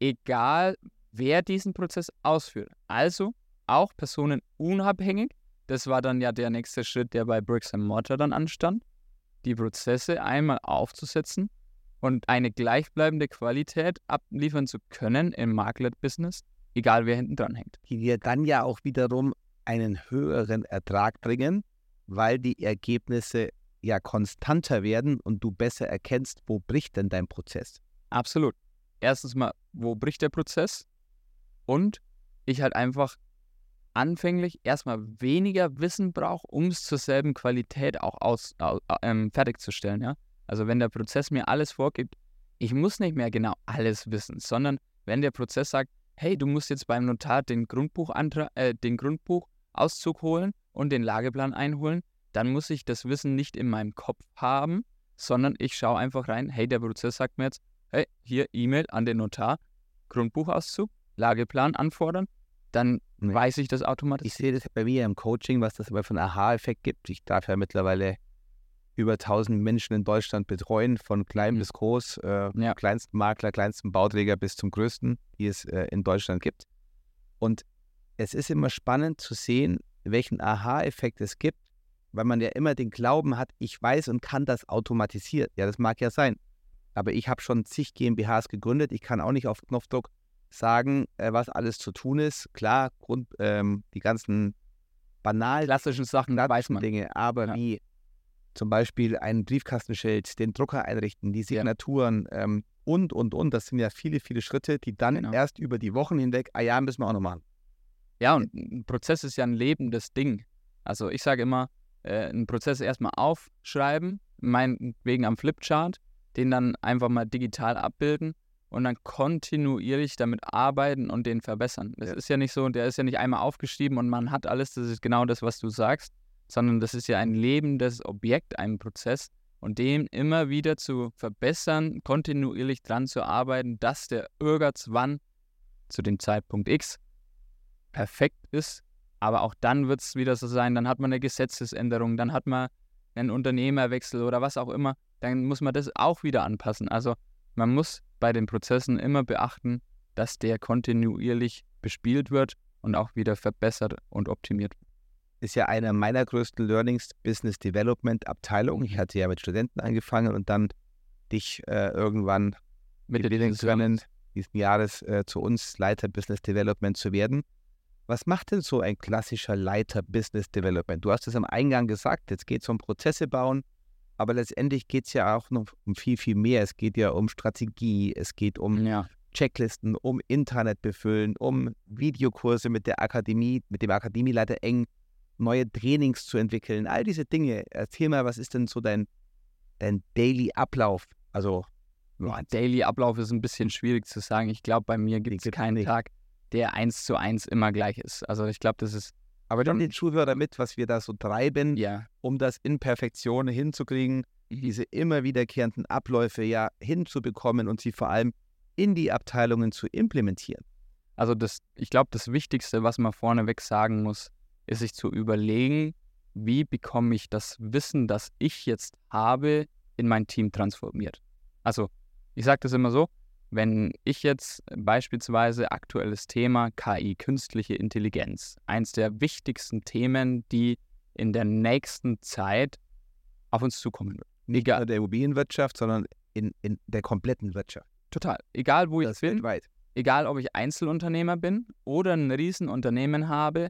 egal wer diesen Prozess ausführt. Also auch personenunabhängig. Das war dann ja der nächste Schritt, der bei Bricks Mortar dann anstand, die Prozesse einmal aufzusetzen und eine gleichbleibende Qualität abliefern zu können im Makler-Business, egal wer hinten dran hängt. Die dir dann ja auch wiederum einen höheren Ertrag bringen, weil die Ergebnisse ja konstanter werden und du besser erkennst, wo bricht denn dein Prozess. Absolut. Erstens mal, wo bricht der Prozess? Und ich halt einfach anfänglich erstmal weniger Wissen brauche, um es zur selben Qualität auch aus, äh, ähm, fertigzustellen. Ja? Also wenn der Prozess mir alles vorgibt, ich muss nicht mehr genau alles wissen, sondern wenn der Prozess sagt, hey, du musst jetzt beim Notar den, Grundbuchantrag, äh, den Grundbuchauszug holen und den Lageplan einholen, dann muss ich das Wissen nicht in meinem Kopf haben, sondern ich schaue einfach rein, hey, der Prozess sagt mir jetzt, hey, hier E-Mail an den Notar, Grundbuchauszug, Lageplan anfordern, dann nee. weiß ich das automatisch. Ich sehe das bei mir im Coaching, was das aber für einen Aha-Effekt gibt. Ich darf ja mittlerweile über 1000 Menschen in Deutschland betreuen, von klein mhm. bis groß, äh, ja. kleinsten Makler, kleinsten Bauträger bis zum größten, die es äh, in Deutschland gibt. Und es ist immer spannend zu sehen, welchen Aha-Effekt es gibt, weil man ja immer den Glauben hat, ich weiß und kann das automatisiert. Ja, das mag ja sein. Aber ich habe schon zig GmbHs gegründet. Ich kann auch nicht auf Knopfdruck sagen, äh, was alles zu tun ist. Klar, Grund, ähm, die ganzen banalen, klassischen Sachen, weiß man. Dinge, aber ja. wie zum Beispiel ein Briefkastenschild, den Drucker einrichten, die Signaturen ja. ähm, und, und, und. Das sind ja viele, viele Schritte, die dann genau. erst über die Wochen hinweg, ah ja, müssen wir auch noch machen. Ja, und ein Prozess ist ja ein lebendes Ding. Also ich sage immer, äh, einen Prozess erstmal aufschreiben, meinetwegen am Flipchart, den dann einfach mal digital abbilden und dann kontinuierlich damit arbeiten und den verbessern. Das ja. ist ja nicht so, der ist ja nicht einmal aufgeschrieben und man hat alles, das ist genau das, was du sagst, sondern das ist ja ein lebendes Objekt, ein Prozess und dem immer wieder zu verbessern, kontinuierlich dran zu arbeiten, dass der irgendwann zu dem Zeitpunkt X perfekt ist. Aber auch dann wird es wieder so sein, dann hat man eine Gesetzesänderung, dann hat man einen Unternehmerwechsel oder was auch immer, dann muss man das auch wieder anpassen. Also man muss bei den Prozessen immer beachten, dass der kontinuierlich bespielt wird und auch wieder verbessert und optimiert wird ist ja einer meiner größten Learnings, Business Development Abteilung. Ich hatte ja mit Studenten angefangen und dann dich äh, irgendwann mit gewinnen können, diesen Jahres äh, zu uns Leiter Business Development zu werden. Was macht denn so ein klassischer Leiter Business Development? Du hast es am Eingang gesagt, jetzt geht es um Prozesse bauen, aber letztendlich geht es ja auch noch um viel, viel mehr. Es geht ja um Strategie, es geht um ja. Checklisten, um Internet befüllen, um Videokurse mit der Akademie, mit dem Akademieleiter eng neue Trainings zu entwickeln, all diese Dinge. Erzähl mal, was ist denn so dein, dein Daily Ablauf? Also, ja, Daily Ablauf ist ein bisschen schwierig zu sagen. Ich glaube, bei mir gibt es keinen nicht. Tag, der eins zu eins immer gleich ist. Also ich glaube, das ist. Aber dann den Zuhörer mit, was wir da so treiben, ja. um das in Perfektion hinzukriegen, mhm. diese immer wiederkehrenden Abläufe ja hinzubekommen und sie vor allem in die Abteilungen zu implementieren. Also das, ich glaube, das Wichtigste, was man vorneweg sagen muss, ist sich zu überlegen, wie bekomme ich das Wissen, das ich jetzt habe, in mein Team transformiert. Also, ich sage das immer so, wenn ich jetzt beispielsweise aktuelles Thema KI, künstliche Intelligenz, eins der wichtigsten Themen, die in der nächsten Zeit auf uns zukommen wird. Nicht nur der Immobilienwirtschaft, sondern in, in der kompletten Wirtschaft. Total. Egal, wo das ich bin. Weltweit. egal ob ich Einzelunternehmer bin oder ein Riesenunternehmen habe,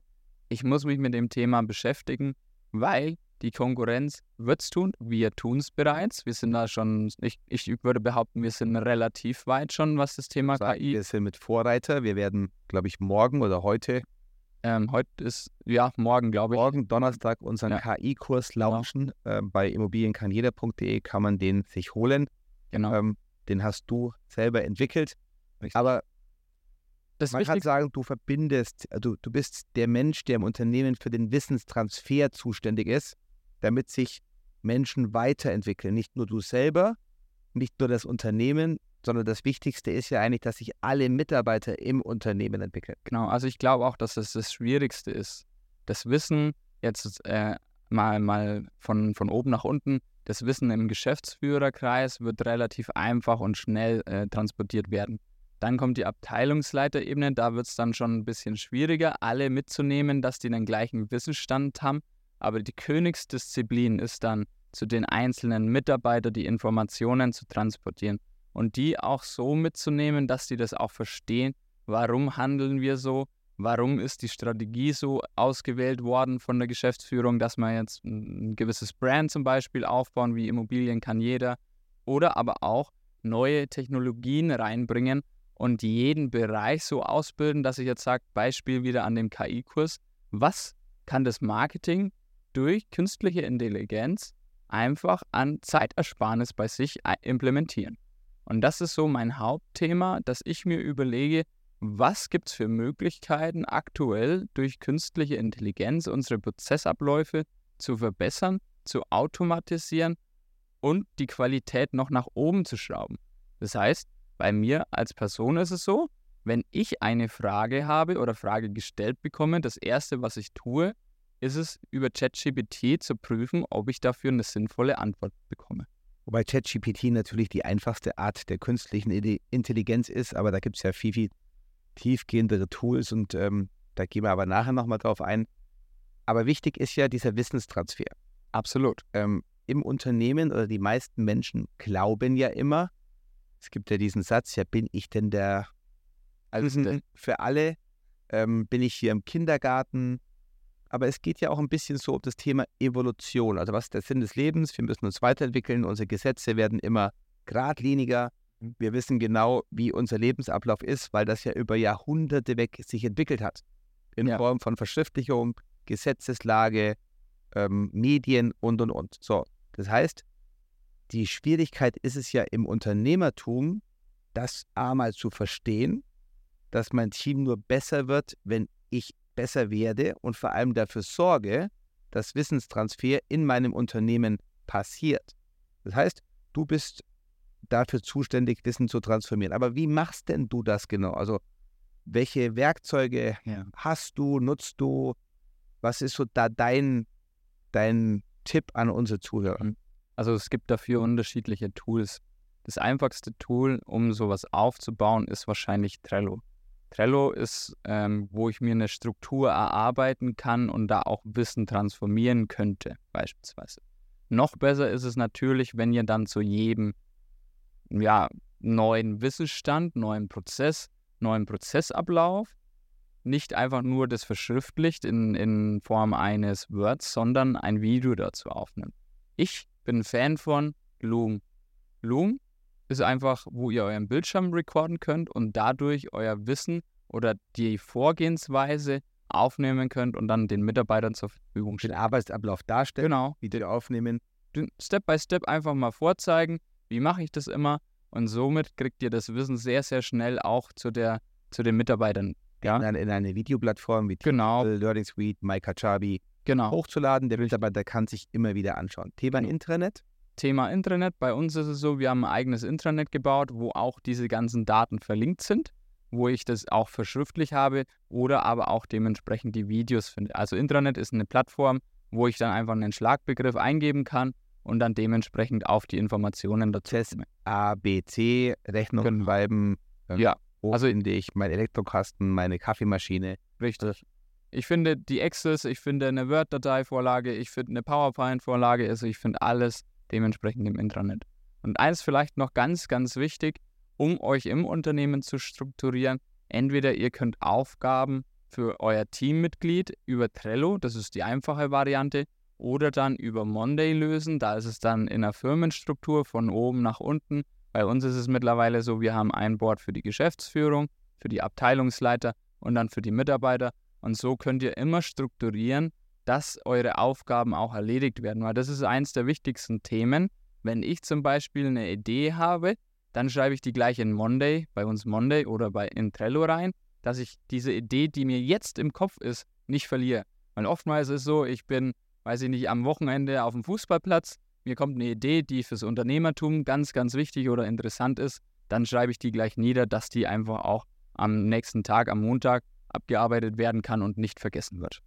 ich muss mich mit dem Thema beschäftigen, weil die Konkurrenz wird es tun. Wir tun es bereits. Wir sind da schon, ich, ich würde behaupten, wir sind relativ weit schon, was das Thema KI. Wir sind mit Vorreiter. Wir werden, glaube ich, morgen oder heute. Ähm, heute ist, ja, morgen, glaube ich. Morgen, Donnerstag, unseren ja. KI-Kurs launchen. Ja. Ähm, bei immobilienkannjeder.de kann man den sich holen. Genau. Ähm, den hast du selber entwickelt. Aber das Man kann sagen, du verbindest, also du bist der Mensch, der im Unternehmen für den Wissenstransfer zuständig ist, damit sich Menschen weiterentwickeln. Nicht nur du selber, nicht nur das Unternehmen, sondern das Wichtigste ist ja eigentlich, dass sich alle Mitarbeiter im Unternehmen entwickeln. Genau, also ich glaube auch, dass das das Schwierigste ist. Das Wissen jetzt äh, mal, mal von, von oben nach unten, das Wissen im Geschäftsführerkreis wird relativ einfach und schnell äh, transportiert werden. Dann kommt die Abteilungsleiterebene, da wird es dann schon ein bisschen schwieriger, alle mitzunehmen, dass die den gleichen Wissensstand haben. Aber die Königsdisziplin ist dann, zu den einzelnen Mitarbeitern die Informationen zu transportieren und die auch so mitzunehmen, dass die das auch verstehen, warum handeln wir so, warum ist die Strategie so ausgewählt worden von der Geschäftsführung, dass man jetzt ein gewisses Brand zum Beispiel aufbauen, wie Immobilien kann jeder, oder aber auch neue Technologien reinbringen, und jeden Bereich so ausbilden, dass ich jetzt sage, Beispiel wieder an dem KI-Kurs, was kann das Marketing durch künstliche Intelligenz einfach an Zeitersparnis bei sich implementieren. Und das ist so mein Hauptthema, dass ich mir überlege, was gibt es für Möglichkeiten aktuell durch künstliche Intelligenz unsere Prozessabläufe zu verbessern, zu automatisieren und die Qualität noch nach oben zu schrauben. Das heißt, bei mir als Person ist es so, wenn ich eine Frage habe oder Frage gestellt bekomme, das Erste, was ich tue, ist es, über ChatGPT zu prüfen, ob ich dafür eine sinnvolle Antwort bekomme. Wobei ChatGPT natürlich die einfachste Art der künstlichen Intelligenz ist, aber da gibt es ja viel, viel tiefgehendere Tools und ähm, da gehen wir aber nachher nochmal drauf ein. Aber wichtig ist ja dieser Wissenstransfer. Absolut. Ähm, Im Unternehmen oder die meisten Menschen glauben ja immer, es gibt ja diesen Satz, ja, bin ich denn der Älteste mhm. für alle? Ähm, bin ich hier im Kindergarten? Aber es geht ja auch ein bisschen so um das Thema Evolution. Also was ist der Sinn des Lebens? Wir müssen uns weiterentwickeln. Unsere Gesetze werden immer geradliniger. Mhm. Wir wissen genau, wie unser Lebensablauf ist, weil das ja über Jahrhunderte weg sich entwickelt hat. In ja. Form von Verschriftlichung, Gesetzeslage, ähm, Medien und, und, und. So, das heißt, die Schwierigkeit ist es ja im Unternehmertum, das einmal zu verstehen, dass mein Team nur besser wird, wenn ich besser werde und vor allem dafür sorge, dass Wissenstransfer in meinem Unternehmen passiert. Das heißt, du bist dafür zuständig, Wissen zu transformieren. Aber wie machst denn du das genau? Also welche Werkzeuge ja. hast du, nutzt du? Was ist so da dein, dein Tipp an unsere Zuhörer? Mhm. Also es gibt dafür unterschiedliche Tools. Das einfachste Tool, um sowas aufzubauen, ist wahrscheinlich Trello. Trello ist, ähm, wo ich mir eine Struktur erarbeiten kann und da auch Wissen transformieren könnte, beispielsweise. Noch besser ist es natürlich, wenn ihr dann zu jedem ja, neuen Wissensstand, neuen Prozess, neuen Prozessablauf nicht einfach nur das verschriftlicht in, in Form eines Words, sondern ein Video dazu aufnimmt. Ich bin Fan von Loom. Loom ist einfach, wo ihr euren Bildschirm recorden könnt und dadurch euer Wissen oder die Vorgehensweise aufnehmen könnt und dann den Mitarbeitern zur Verfügung stellen. Den Arbeitsablauf darstellen, genau. Video aufnehmen. Step by Step einfach mal vorzeigen, wie mache ich das immer und somit kriegt ihr das Wissen sehr, sehr schnell auch zu, der, zu den Mitarbeitern. Ja? In, eine, in eine Videoplattform wie genau. Learning Suite, MyKachabi, genau. hochzuladen. Der Mitarbeiter kann sich immer wieder anschauen. Thema genau. Intranet? Thema Intranet. Bei uns ist es so, wir haben ein eigenes Intranet gebaut, wo auch diese ganzen Daten verlinkt sind, wo ich das auch verschriftlich habe oder aber auch dementsprechend die Videos finde. Also Intranet ist eine Plattform, wo ich dann einfach einen Schlagbegriff eingeben kann und dann dementsprechend auf die Informationen dazu komme. A, B, C, Rechnungen schreiben. Ähm, ja. Also in ich mein Elektrokasten, meine Kaffeemaschine. Richtig. Ich finde die Access, ich finde eine Word-Datei-Vorlage, ich finde eine PowerPoint-Vorlage, also ich finde alles dementsprechend im Intranet. Und eins vielleicht noch ganz, ganz wichtig, um euch im Unternehmen zu strukturieren. Entweder ihr könnt Aufgaben für euer Teammitglied über Trello, das ist die einfache Variante, oder dann über Monday lösen. Da ist es dann in einer Firmenstruktur von oben nach unten. Bei uns ist es mittlerweile so, wir haben ein Board für die Geschäftsführung, für die Abteilungsleiter und dann für die Mitarbeiter. Und so könnt ihr immer strukturieren, dass eure Aufgaben auch erledigt werden, weil das ist eines der wichtigsten Themen. Wenn ich zum Beispiel eine Idee habe, dann schreibe ich die gleich in Monday, bei uns Monday oder bei in Trello rein, dass ich diese Idee, die mir jetzt im Kopf ist, nicht verliere. Weil oftmals ist es so, ich bin, weiß ich nicht, am Wochenende auf dem Fußballplatz, mir kommt eine Idee, die fürs Unternehmertum ganz, ganz wichtig oder interessant ist, dann schreibe ich die gleich nieder, dass die einfach auch am nächsten Tag, am Montag, abgearbeitet werden kann und nicht vergessen wird.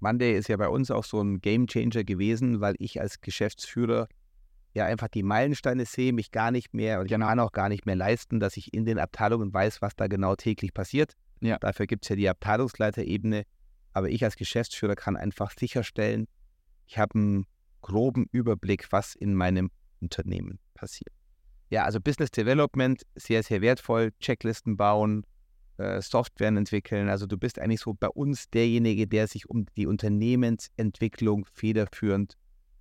Monday ist ja bei uns auch so ein Gamechanger gewesen, weil ich als Geschäftsführer ja einfach die Meilensteine sehe, mich gar nicht mehr und ich genau. kann auch gar nicht mehr leisten, dass ich in den Abteilungen weiß, was da genau täglich passiert. Ja. Dafür gibt es ja die Abteilungsleiterebene. Aber ich als Geschäftsführer kann einfach sicherstellen, ich habe einen groben Überblick, was in meinem Unternehmen passiert. Ja, also Business Development, sehr, sehr wertvoll. Checklisten bauen, äh, Software entwickeln. Also du bist eigentlich so bei uns derjenige, der sich um die Unternehmensentwicklung federführend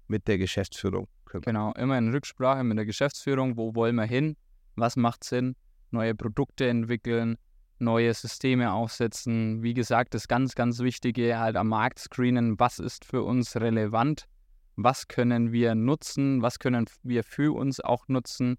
mit der Geschäftsführung kümmert. Genau, immer in Rücksprache mit der Geschäftsführung. Wo wollen wir hin? Was macht Sinn? Neue Produkte entwickeln, neue Systeme aufsetzen. Wie gesagt, das ganz, ganz Wichtige halt am Markt screenen. Was ist für uns relevant? Was können wir nutzen? Was können wir für uns auch nutzen?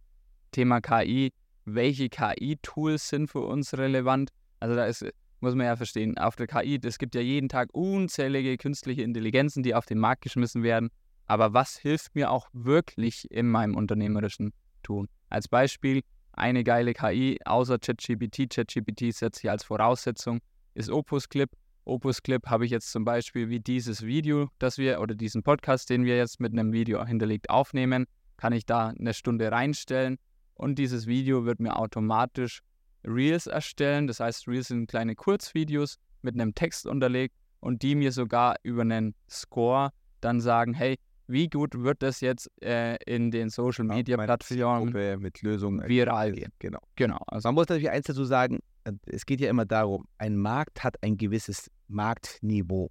Thema KI, welche KI-Tools sind für uns relevant? Also da ist, muss man ja verstehen, auf der KI, es gibt ja jeden Tag unzählige künstliche Intelligenzen, die auf den Markt geschmissen werden. Aber was hilft mir auch wirklich in meinem unternehmerischen Tun? Als Beispiel, eine geile KI, außer ChatGPT, ChatGPT setze ich als Voraussetzung, ist Opus Clip. Opus Clip habe ich jetzt zum Beispiel wie dieses Video, das wir, oder diesen Podcast, den wir jetzt mit einem Video hinterlegt aufnehmen, kann ich da eine Stunde reinstellen und dieses Video wird mir automatisch Reels erstellen. Das heißt, Reels sind kleine Kurzvideos mit einem Text unterlegt und die mir sogar über einen Score dann sagen, hey, wie gut wird das jetzt äh, in den Social Media Plattformen mit Lösungen viral gehen? Genau. genau. Also man muss natürlich eins dazu sagen, es geht ja immer darum, ein Markt hat ein gewisses Marktniveau.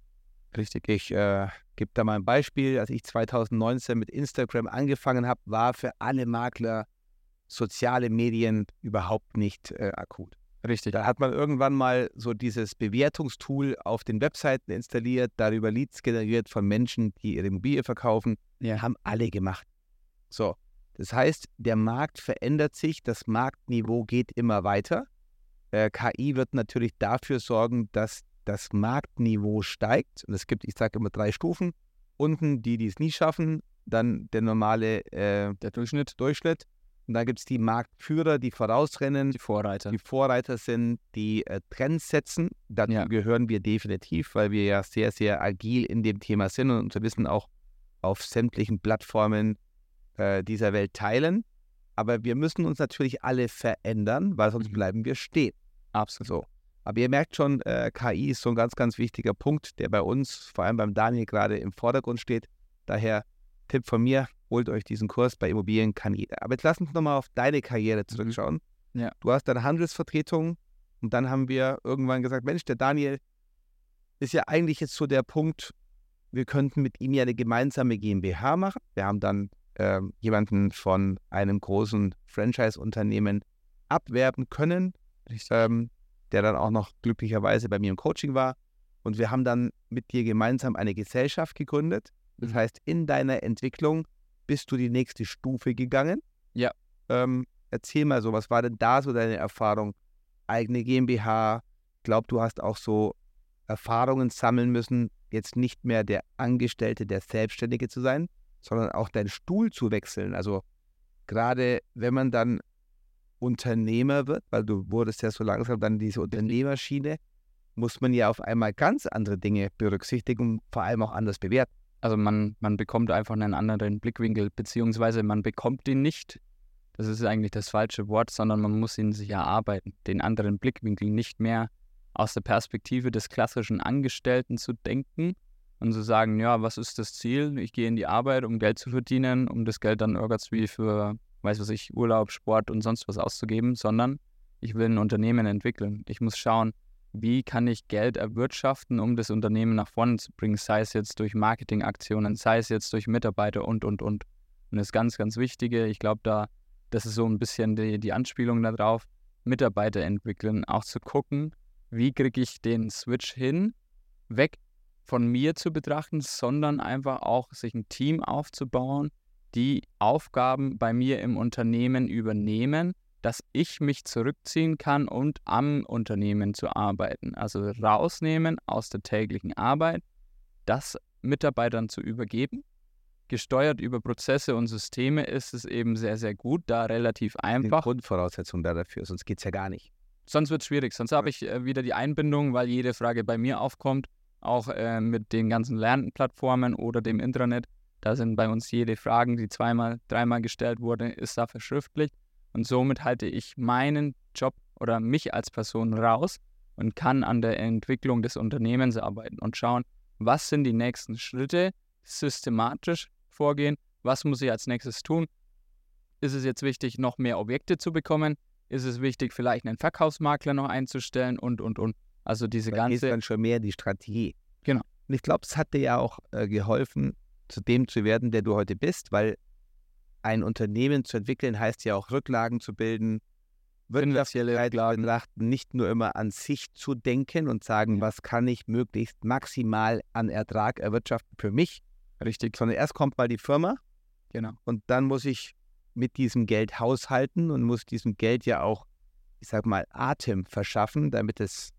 Richtig. Ich äh, gebe da mal ein Beispiel. Als ich 2019 mit Instagram angefangen habe, war für alle Makler soziale Medien überhaupt nicht äh, akut. Richtig. Da hat man irgendwann mal so dieses Bewertungstool auf den Webseiten installiert, darüber Leads generiert von Menschen, die ihre Immobilie verkaufen. Ja. Haben alle gemacht. So, das heißt, der Markt verändert sich, das Marktniveau geht immer weiter. Äh, KI wird natürlich dafür sorgen, dass das Marktniveau steigt. Und es gibt, ich sage immer drei Stufen. Unten die, die es nie schaffen, dann der normale äh, der Durchschnitt. Durchschnitt und dann gibt es die Marktführer, die vorausrennen. Die Vorreiter. Die Vorreiter sind, die äh, Trends setzen. Dazu ja. gehören wir definitiv, weil wir ja sehr, sehr agil in dem Thema sind und unser Wissen auch auf sämtlichen Plattformen äh, dieser Welt teilen. Aber wir müssen uns natürlich alle verändern, weil sonst mhm. bleiben wir stehen. Absolut. So. Aber ihr merkt schon, äh, KI ist so ein ganz, ganz wichtiger Punkt, der bei uns, vor allem beim Daniel, gerade im Vordergrund steht. Daher Tipp von mir, holt euch diesen Kurs bei Immobilien kann jeder. Aber jetzt lass uns nochmal auf deine Karriere mhm. zurückschauen. Ja. Du hast deine Handelsvertretung und dann haben wir irgendwann gesagt, Mensch, der Daniel ist ja eigentlich jetzt so der Punkt, wir könnten mit ihm ja eine gemeinsame GmbH machen. Wir haben dann äh, jemanden von einem großen Franchise-Unternehmen abwerben können, ähm, der dann auch noch glücklicherweise bei mir im Coaching war. Und wir haben dann mit dir gemeinsam eine Gesellschaft gegründet. Das mhm. heißt, in deiner Entwicklung bist du die nächste Stufe gegangen. Ja. Ähm, erzähl mal so, was war denn da so deine Erfahrung? Eigene GmbH, glaub, du hast auch so Erfahrungen sammeln müssen, jetzt nicht mehr der Angestellte, der Selbstständige zu sein, sondern auch deinen Stuhl zu wechseln. Also gerade wenn man dann Unternehmer wird, weil du wurdest ja so langsam dann diese Unternehmerschiene, muss man ja auf einmal ganz andere Dinge berücksichtigen und vor allem auch anders bewerten. Also man, man bekommt einfach einen anderen Blickwinkel, beziehungsweise man bekommt ihn nicht. Das ist eigentlich das falsche Wort, sondern man muss ihn sich erarbeiten. Den anderen Blickwinkel nicht mehr aus der Perspektive des klassischen Angestellten zu denken und zu sagen, ja, was ist das Ziel? Ich gehe in die Arbeit, um Geld zu verdienen, um das Geld dann irgendwie für weiß was ich, Urlaub, Sport und sonst was auszugeben, sondern ich will ein Unternehmen entwickeln. Ich muss schauen, wie kann ich Geld erwirtschaften, um das Unternehmen nach vorne zu bringen, sei es jetzt durch Marketingaktionen, sei es jetzt durch Mitarbeiter und, und, und. Und das ganz, ganz Wichtige, ich glaube, da, das ist so ein bisschen die, die Anspielung darauf, Mitarbeiter entwickeln, auch zu gucken, wie kriege ich den Switch hin, weg von mir zu betrachten, sondern einfach auch sich ein Team aufzubauen, die Aufgaben bei mir im Unternehmen übernehmen, dass ich mich zurückziehen kann und am Unternehmen zu arbeiten. Also rausnehmen aus der täglichen Arbeit, das Mitarbeitern zu übergeben. Gesteuert über Prozesse und Systeme ist es eben sehr, sehr gut, da relativ einfach. Die Grundvoraussetzung da dafür, sonst geht es ja gar nicht. Sonst wird es schwierig, sonst habe ich äh, wieder die Einbindung, weil jede Frage bei mir aufkommt, auch äh, mit den ganzen Lernplattformen oder dem Intranet. Da sind bei uns jede Frage, die zweimal, dreimal gestellt wurde, ist da verschriftlicht. Und somit halte ich meinen Job oder mich als Person raus und kann an der Entwicklung des Unternehmens arbeiten und schauen, was sind die nächsten Schritte, systematisch vorgehen, was muss ich als nächstes tun. Ist es jetzt wichtig, noch mehr Objekte zu bekommen? Ist es wichtig, vielleicht einen Verkaufsmakler noch einzustellen und, und, und. Also diese da ganze. ist dann schon mehr die Strategie. Genau. Und ich glaube, es hat dir ja auch äh, geholfen, zu dem zu werden, der du heute bist, weil Unternehmen zu entwickeln heißt ja auch Rücklagen zu bilden, Wirtschaftlichkeit betrachten, nicht nur immer an sich zu denken und sagen, was kann ich möglichst maximal an Ertrag erwirtschaften für mich. Richtig. Sondern erst kommt mal die Firma. Genau. Und dann muss ich mit diesem Geld haushalten und muss diesem Geld ja auch, ich sag mal, Atem verschaffen, damit es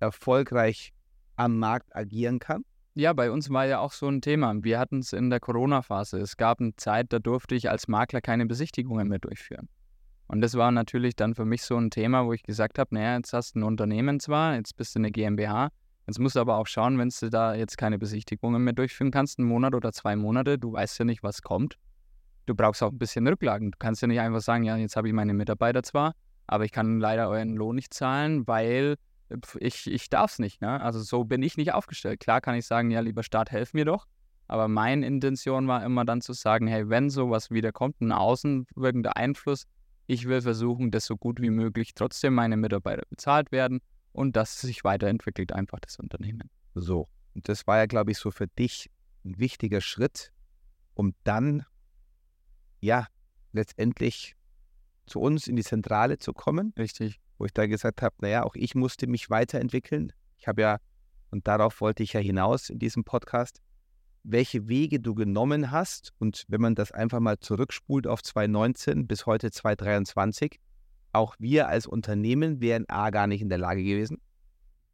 erfolgreich am Markt agieren kann. Ja, bei uns war ja auch so ein Thema. Wir hatten es in der Corona-Phase. Es gab eine Zeit, da durfte ich als Makler keine Besichtigungen mehr durchführen. Und das war natürlich dann für mich so ein Thema, wo ich gesagt habe, naja, jetzt hast du ein Unternehmen zwar, jetzt bist du eine GmbH, jetzt musst du aber auch schauen, wenn du da jetzt keine Besichtigungen mehr durchführen kannst, einen Monat oder zwei Monate, du weißt ja nicht, was kommt. Du brauchst auch ein bisschen Rücklagen. Du kannst ja nicht einfach sagen, ja, jetzt habe ich meine Mitarbeiter zwar, aber ich kann leider euren Lohn nicht zahlen, weil ich, ich darf es nicht. Ne? Also so bin ich nicht aufgestellt. Klar kann ich sagen, ja, lieber Staat, helf mir doch. Aber meine Intention war immer dann zu sagen, hey, wenn sowas wieder kommt, ein außenwirkender Einfluss, ich will versuchen, dass so gut wie möglich trotzdem meine Mitarbeiter bezahlt werden und dass sich weiterentwickelt, einfach das Unternehmen. So, und das war ja, glaube ich, so für dich ein wichtiger Schritt, um dann, ja, letztendlich zu uns in die Zentrale zu kommen. Richtig wo ich da gesagt habe, naja, auch ich musste mich weiterentwickeln. Ich habe ja, und darauf wollte ich ja hinaus in diesem Podcast, welche Wege du genommen hast. Und wenn man das einfach mal zurückspult auf 2019 bis heute 2023, auch wir als Unternehmen wären A gar nicht in der Lage gewesen.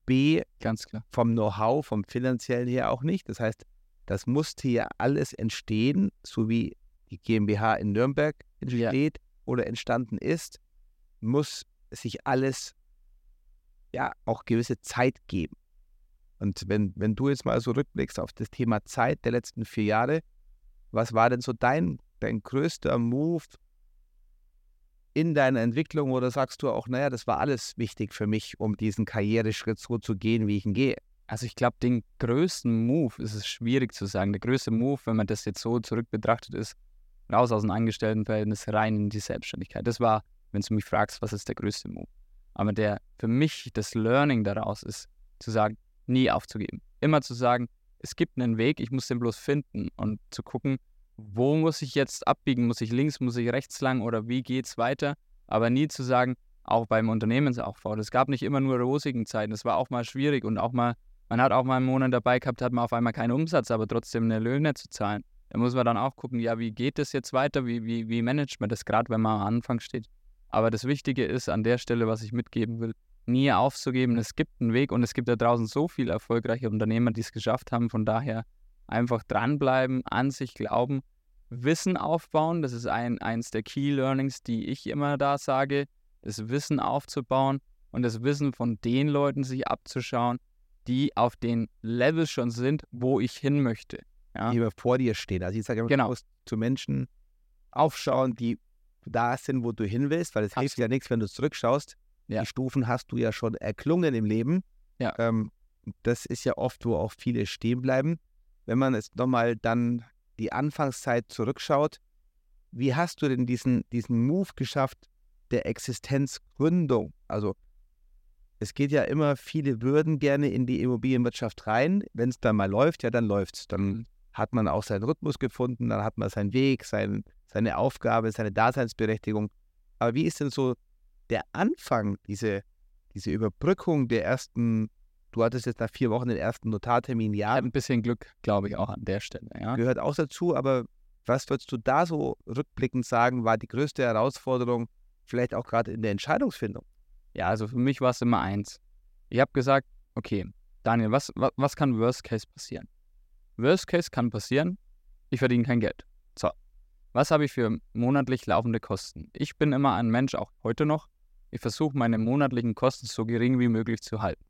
B, ganz klar. Vom Know-how, vom finanziellen her auch nicht. Das heißt, das musste ja alles entstehen, so wie die GmbH in Nürnberg entsteht ja. oder entstanden ist, muss sich alles ja auch gewisse Zeit geben. Und wenn, wenn du jetzt mal so rückblickst auf das Thema Zeit der letzten vier Jahre, was war denn so dein, dein größter Move in deiner Entwicklung oder sagst du auch, naja, das war alles wichtig für mich, um diesen Karriereschritt so zu gehen, wie ich ihn gehe? Also ich glaube, den größten Move ist es schwierig zu sagen. Der größte Move, wenn man das jetzt so zurück betrachtet, ist raus aus dem Angestelltenverhältnis rein in die Selbstständigkeit. Das war wenn du mich fragst, was ist der größte Move. Aber der für mich das Learning daraus ist, zu sagen, nie aufzugeben. Immer zu sagen, es gibt einen Weg, ich muss den bloß finden und zu gucken, wo muss ich jetzt abbiegen? Muss ich links, muss ich rechts lang oder wie geht's weiter? Aber nie zu sagen, auch beim Unternehmensaufbau, es gab nicht immer nur rosigen Zeiten, es war auch mal schwierig und auch mal, man hat auch mal einen Monat dabei gehabt, hat man auf einmal keinen Umsatz, aber trotzdem eine Löhne zu zahlen. Da muss man dann auch gucken, ja, wie geht das jetzt weiter? Wie, wie, wie managt man das gerade, wenn man am Anfang steht? Aber das Wichtige ist an der Stelle, was ich mitgeben will, nie aufzugeben. Es gibt einen Weg und es gibt da draußen so viele erfolgreiche Unternehmer, die es geschafft haben. Von daher einfach dranbleiben, an sich glauben, Wissen aufbauen. Das ist ein, eins der Key Learnings, die ich immer da sage. Das Wissen aufzubauen und das Wissen von den Leuten sich abzuschauen, die auf den Level schon sind, wo ich hin möchte. Ja? Die vor dir stehen. Also ich sage immer, genau. du musst zu Menschen aufschauen, die da sind, wo du hin willst, weil es hilft ja nichts, wenn du zurückschaust. Ja. Die Stufen hast du ja schon erklungen im Leben. Ja. Ähm, das ist ja oft, wo auch viele stehen bleiben. Wenn man es nochmal dann die Anfangszeit zurückschaut, wie hast du denn diesen, diesen Move geschafft der Existenzgründung? Also es geht ja immer, viele würden gerne in die Immobilienwirtschaft rein. Wenn es dann mal läuft, ja, dann läuft es. Dann Mhm. Hat man auch seinen Rhythmus gefunden, dann hat man seinen Weg, sein, seine Aufgabe, seine Daseinsberechtigung. Aber wie ist denn so der Anfang, diese, diese Überbrückung der ersten, du hattest jetzt nach vier Wochen den ersten Notartermin, ja, Ein bisschen Glück, glaube ich, auch an der Stelle. Ja? gehört auch dazu, aber was würdest du da so rückblickend sagen, war die größte Herausforderung, vielleicht auch gerade in der Entscheidungsfindung? Ja, also für mich war es immer eins. Ich habe gesagt, okay, Daniel, was, was, was kann Worst Case passieren? Worst Case kann passieren, ich verdiene kein Geld. So, was habe ich für monatlich laufende Kosten? Ich bin immer ein Mensch, auch heute noch. Ich versuche meine monatlichen Kosten so gering wie möglich zu halten.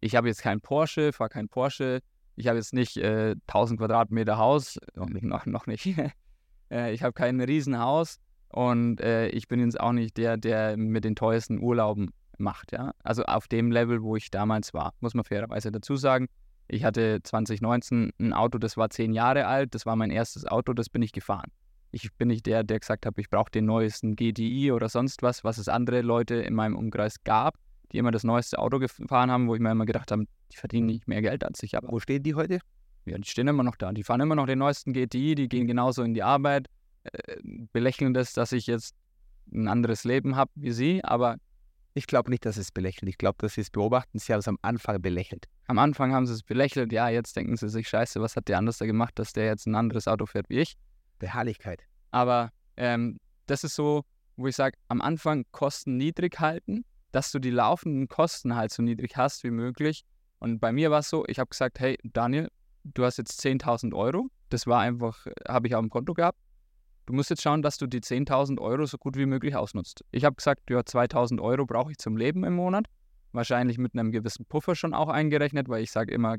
Ich habe jetzt kein Porsche, fahre kein Porsche. Ich habe jetzt nicht äh, 1000 Quadratmeter Haus, noch nicht, noch, noch nicht. äh, ich habe kein Riesenhaus und äh, ich bin jetzt auch nicht der, der mit den teuersten Urlauben macht. Ja? Also auf dem Level, wo ich damals war, muss man fairerweise dazu sagen. Ich hatte 2019 ein Auto, das war zehn Jahre alt, das war mein erstes Auto, das bin ich gefahren. Ich bin nicht der, der gesagt hat, ich brauche den neuesten GTI oder sonst was, was es andere Leute in meinem Umkreis gab, die immer das neueste Auto gefahren haben, wo ich mir immer gedacht habe, die verdienen nicht mehr Geld als ich. Aber Wo stehen die heute? ja, die stehen immer noch da. Die fahren immer noch den neuesten GTI, die gehen genauso in die Arbeit, äh, belächeln das, dass ich jetzt ein anderes Leben habe wie sie, aber Ich glaube nicht, dass sie es belächeln. Ich glaube, dass sie es beobachten. Sie haben es am Anfang belächelt. am Anfang haben sie es belächelt, ja, jetzt denken sie sich, scheiße, was hat der anders da gemacht, dass der jetzt ein anderes Auto fährt wie ich. Beharrlichkeit. Aber ähm, das ist so, wo ich sage, am Anfang Kosten niedrig halten, dass du die laufenden Kosten halt so niedrig hast wie möglich. Und bei mir war es so, ich habe gesagt, hey Daniel, du hast jetzt 10.000 Euro. Das war einfach, habe ich auf dem Konto gehabt. Du musst jetzt schauen, dass du die 10.000 Euro so gut wie möglich ausnutzt. Ich habe gesagt, ja, 2.000 Euro brauche ich zum Leben im Monat. Wahrscheinlich mit einem gewissen Puffer schon auch eingerechnet, weil ich sage immer,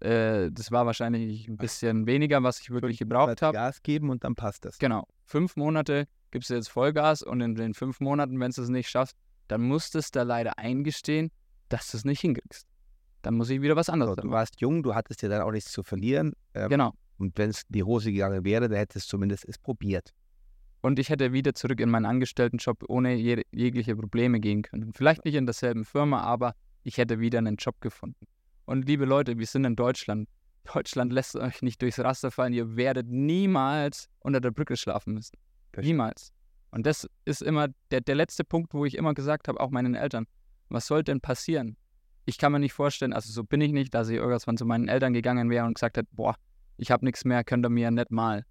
äh, das war wahrscheinlich ein bisschen weniger, was ich wirklich gebraucht habe. Gas geben und dann passt das. Genau. Fünf Monate gibst du jetzt Vollgas und in den fünf Monaten, wenn du es nicht schaffst, dann musst du es da leider eingestehen, dass du es nicht hinkriegst. Dann muss ich wieder was anderes Du machen. warst jung, du hattest ja dann auch nichts zu verlieren. Ähm, Genau. Und wenn es in die Hose gegangen wäre, dann hättest du zumindest es probiert. Und ich hätte wieder zurück in meinen Angestelltenjob ohne je jegliche Probleme gehen können. Vielleicht nicht in derselben Firma, aber ich hätte wieder einen Job gefunden. Und liebe Leute, wir sind in Deutschland. Deutschland lässt euch nicht durchs Raster fallen. Ihr werdet niemals unter der Brücke schlafen müssen. Niemals. Und das ist immer der, der letzte Punkt, wo ich immer gesagt habe, auch meinen Eltern, was soll denn passieren? Ich kann mir nicht vorstellen, also so bin ich nicht, dass ich irgendwann zu meinen Eltern gegangen wäre und gesagt hätte, boah, ich habe nichts mehr, könnt ihr mir nicht mal.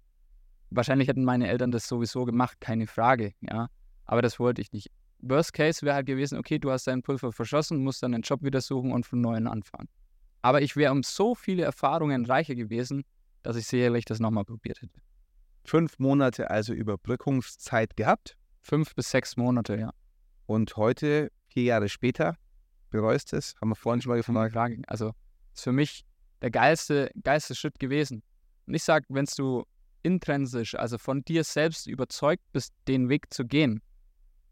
Wahrscheinlich hätten meine Eltern das sowieso gemacht, keine Frage, ja. Aber das wollte ich nicht. Worst Case wäre halt gewesen, okay, du hast deinen Pulver verschossen, musst dann einen Job wieder suchen und von neuem anfangen. Aber ich wäre um so viele Erfahrungen reicher gewesen, dass ich sicherlich das nochmal probiert hätte. Fünf Monate also Überbrückungszeit gehabt. Fünf bis sechs Monate, ja. Und heute, vier Jahre später, bereust es? Haben wir vorhin schon mal gefragt. Also, ist für mich der geilste, geilste Schritt gewesen. Und ich sage, wenn du intrinsisch, also von dir selbst überzeugt bist, den Weg zu gehen,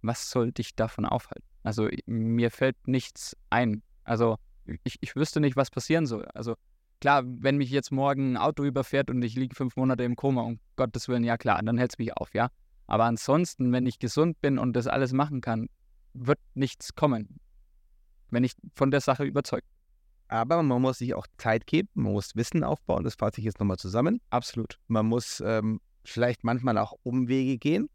was soll dich davon aufhalten? Also, mir fällt nichts ein. Also, ich, ich wüsste nicht, was passieren soll. Also, klar, wenn mich jetzt morgen ein Auto überfährt und ich liege fünf Monate im Koma, um Gottes Willen, ja klar, dann hält es mich auf, ja. Aber ansonsten, wenn ich gesund bin und das alles machen kann, wird nichts kommen. Wenn ich von der Sache überzeugt Aber man muss sich auch Zeit geben, man muss Wissen aufbauen. Das fasse ich jetzt nochmal zusammen. Absolut. Man muss ähm, vielleicht manchmal auch Umwege gehen,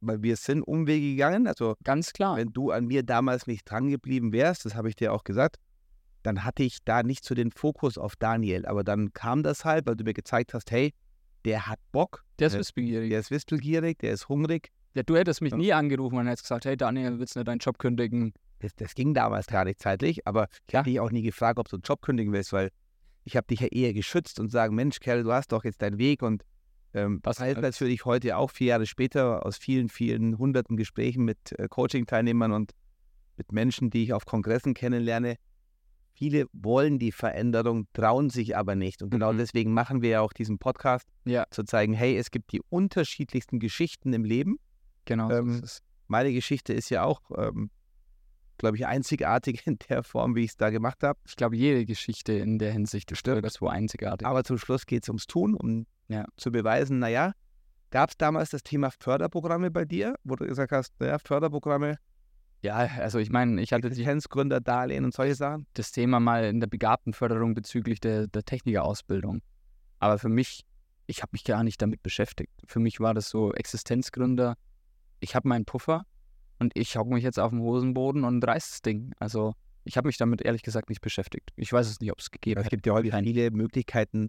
weil wir sind Umwege gegangen. Also Ganz klar. wenn du an mir damals nicht dran geblieben wärst, das habe ich dir auch gesagt, dann hatte ich da nicht so den Fokus auf Daniel. Aber dann kam das halt, weil du mir gezeigt hast, hey, der hat Bock, der ist wissbegierig. der ist wissbegierig, der ist hungrig. Ja, du hättest mich Ja. nie angerufen und hättest gesagt, hey Daniel, willst du nicht deinen Job kündigen? Das, das ging damals gar nicht zeitlich, aber ich habe dich auch nie gefragt, ob du einen Job kündigen willst, weil ich habe dich ja eher geschützt und sagen, Mensch, Kerl, du hast doch jetzt deinen Weg und ähm, Was heißt natürlich heute auch vier Jahre später aus vielen, vielen hunderten Gesprächen mit äh, Coaching-Teilnehmern und mit Menschen, die ich auf Kongressen kennenlerne. Viele wollen die Veränderung, trauen sich aber nicht. Und genau Mhm. deswegen machen wir ja auch diesen Podcast, Ja. zu zeigen, hey, es gibt die unterschiedlichsten Geschichten im Leben. Genau. Ähm. Meine Geschichte ist ja auch, ähm, glaube ich, einzigartig in der Form, wie ich es da gemacht habe. Ich glaube, jede Geschichte in der Hinsicht ist irgendwo einzigartig. Aber zum Schluss geht es ums Tun, um Ja. zu beweisen, naja, Gab es damals das Thema Förderprogramme bei dir, wo du gesagt hast, naja, Förderprogramme, Ja, also ich meine, ich hatte die, Existenzgründerdarlehen und solche Sachen? das Thema mal in der Begabtenförderung bezüglich der, der Technikerausbildung. Aber für mich, ich habe mich gar nicht damit beschäftigt. Für mich war das so Existenzgründer. Ich habe meinen Puffer und ich hocke mich jetzt auf den Hosenboden und reiß das Ding. Also ich habe mich damit ehrlich gesagt nicht beschäftigt. Ich weiß es nicht, ob es gegeben Es hat. gibt ja heute viele Möglichkeiten,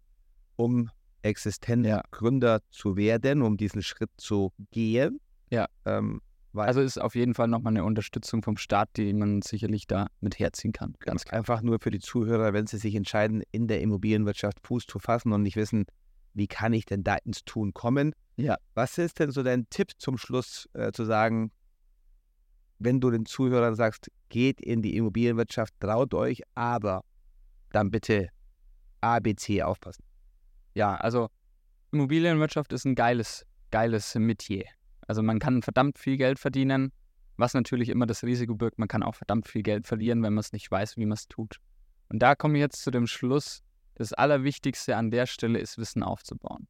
um Existenzgründer zu werden, um diesen Schritt zu gehen. Ja. Ähm, Also ist auf jeden Fall nochmal eine Unterstützung vom Staat, die man sicherlich da mit herziehen kann. Ganz klar. einfach nur für die Zuhörer, wenn sie sich entscheiden, in der Immobilienwirtschaft Fuß zu fassen und nicht wissen, wie kann ich denn da ins Tun kommen. Ja. Was ist denn so dein Tipp zum Schluss äh, zu sagen, wenn du den Zuhörern sagst, geht in die Immobilienwirtschaft, traut euch, aber dann bitte ABC aufpassen. Ja, also Immobilienwirtschaft ist ein geiles, geiles Metier. Also man kann verdammt viel Geld verdienen, was natürlich immer das Risiko birgt. Man kann auch verdammt viel Geld verlieren, wenn man es nicht weiß, wie man es tut. Und da komme ich jetzt zu dem Schluss, das Allerwichtigste an der Stelle ist, Wissen aufzubauen.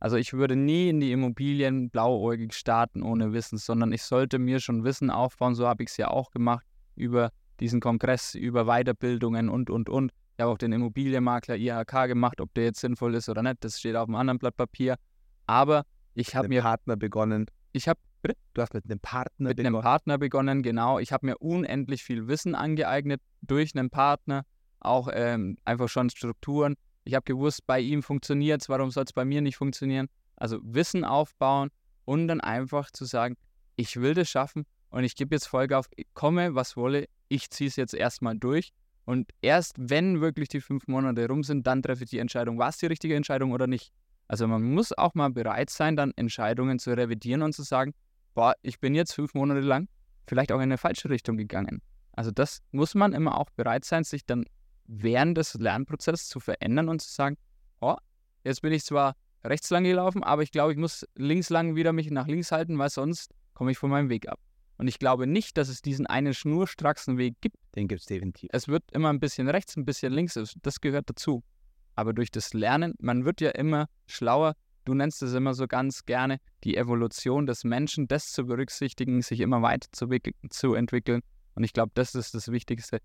Also ich würde nie in die Immobilien blauäugig starten ohne Wissen, sondern ich sollte mir schon Wissen aufbauen. So habe ich es ja auch gemacht über diesen Kongress, über Weiterbildungen und, und, und. Ich habe auch den Immobilienmakler IHK gemacht, ob der jetzt sinnvoll ist oder nicht, das steht auf einem anderen Blatt Papier. Aber ich habe Mit einem mir, Partner begonnen. ich habe Du hast mit einem Partner mit einem begonnen. Partner begonnen, genau. Ich habe mir unendlich viel Wissen angeeignet durch einen Partner, auch ähm, einfach schon Strukturen. Ich habe gewusst, bei ihm funktioniert es, warum soll es bei mir nicht funktionieren? Also Wissen aufbauen und dann einfach zu sagen, ich will das schaffen und ich gebe jetzt Folge auf, komme, was wolle, ich ziehe es jetzt erstmal durch. Und erst wenn wirklich die fünf Monate rum sind, dann treffe ich die Entscheidung, war es die richtige Entscheidung oder nicht. Also man muss auch mal bereit sein, dann Entscheidungen zu revidieren und zu sagen, boah, ich bin jetzt fünf Monate lang vielleicht auch in eine falsche Richtung gegangen. Also das muss man immer auch bereit sein, sich dann während des Lernprozesses zu verändern und zu sagen, oh, jetzt bin ich zwar rechts lang gelaufen, aber ich glaube, ich muss links lang wieder mich nach links halten, weil sonst komme ich von meinem Weg ab. Und ich glaube nicht, dass es diesen einen schnurstracksen Weg gibt. Den gibt es definitiv. Es wird immer ein bisschen rechts, ein bisschen links, das gehört dazu. Aber durch das Lernen, man wird ja immer schlauer. Du nennst es immer so ganz gerne, die Evolution des Menschen, das zu berücksichtigen, sich immer weiter zu entwickeln. Und ich glaube, das ist das Wichtigste.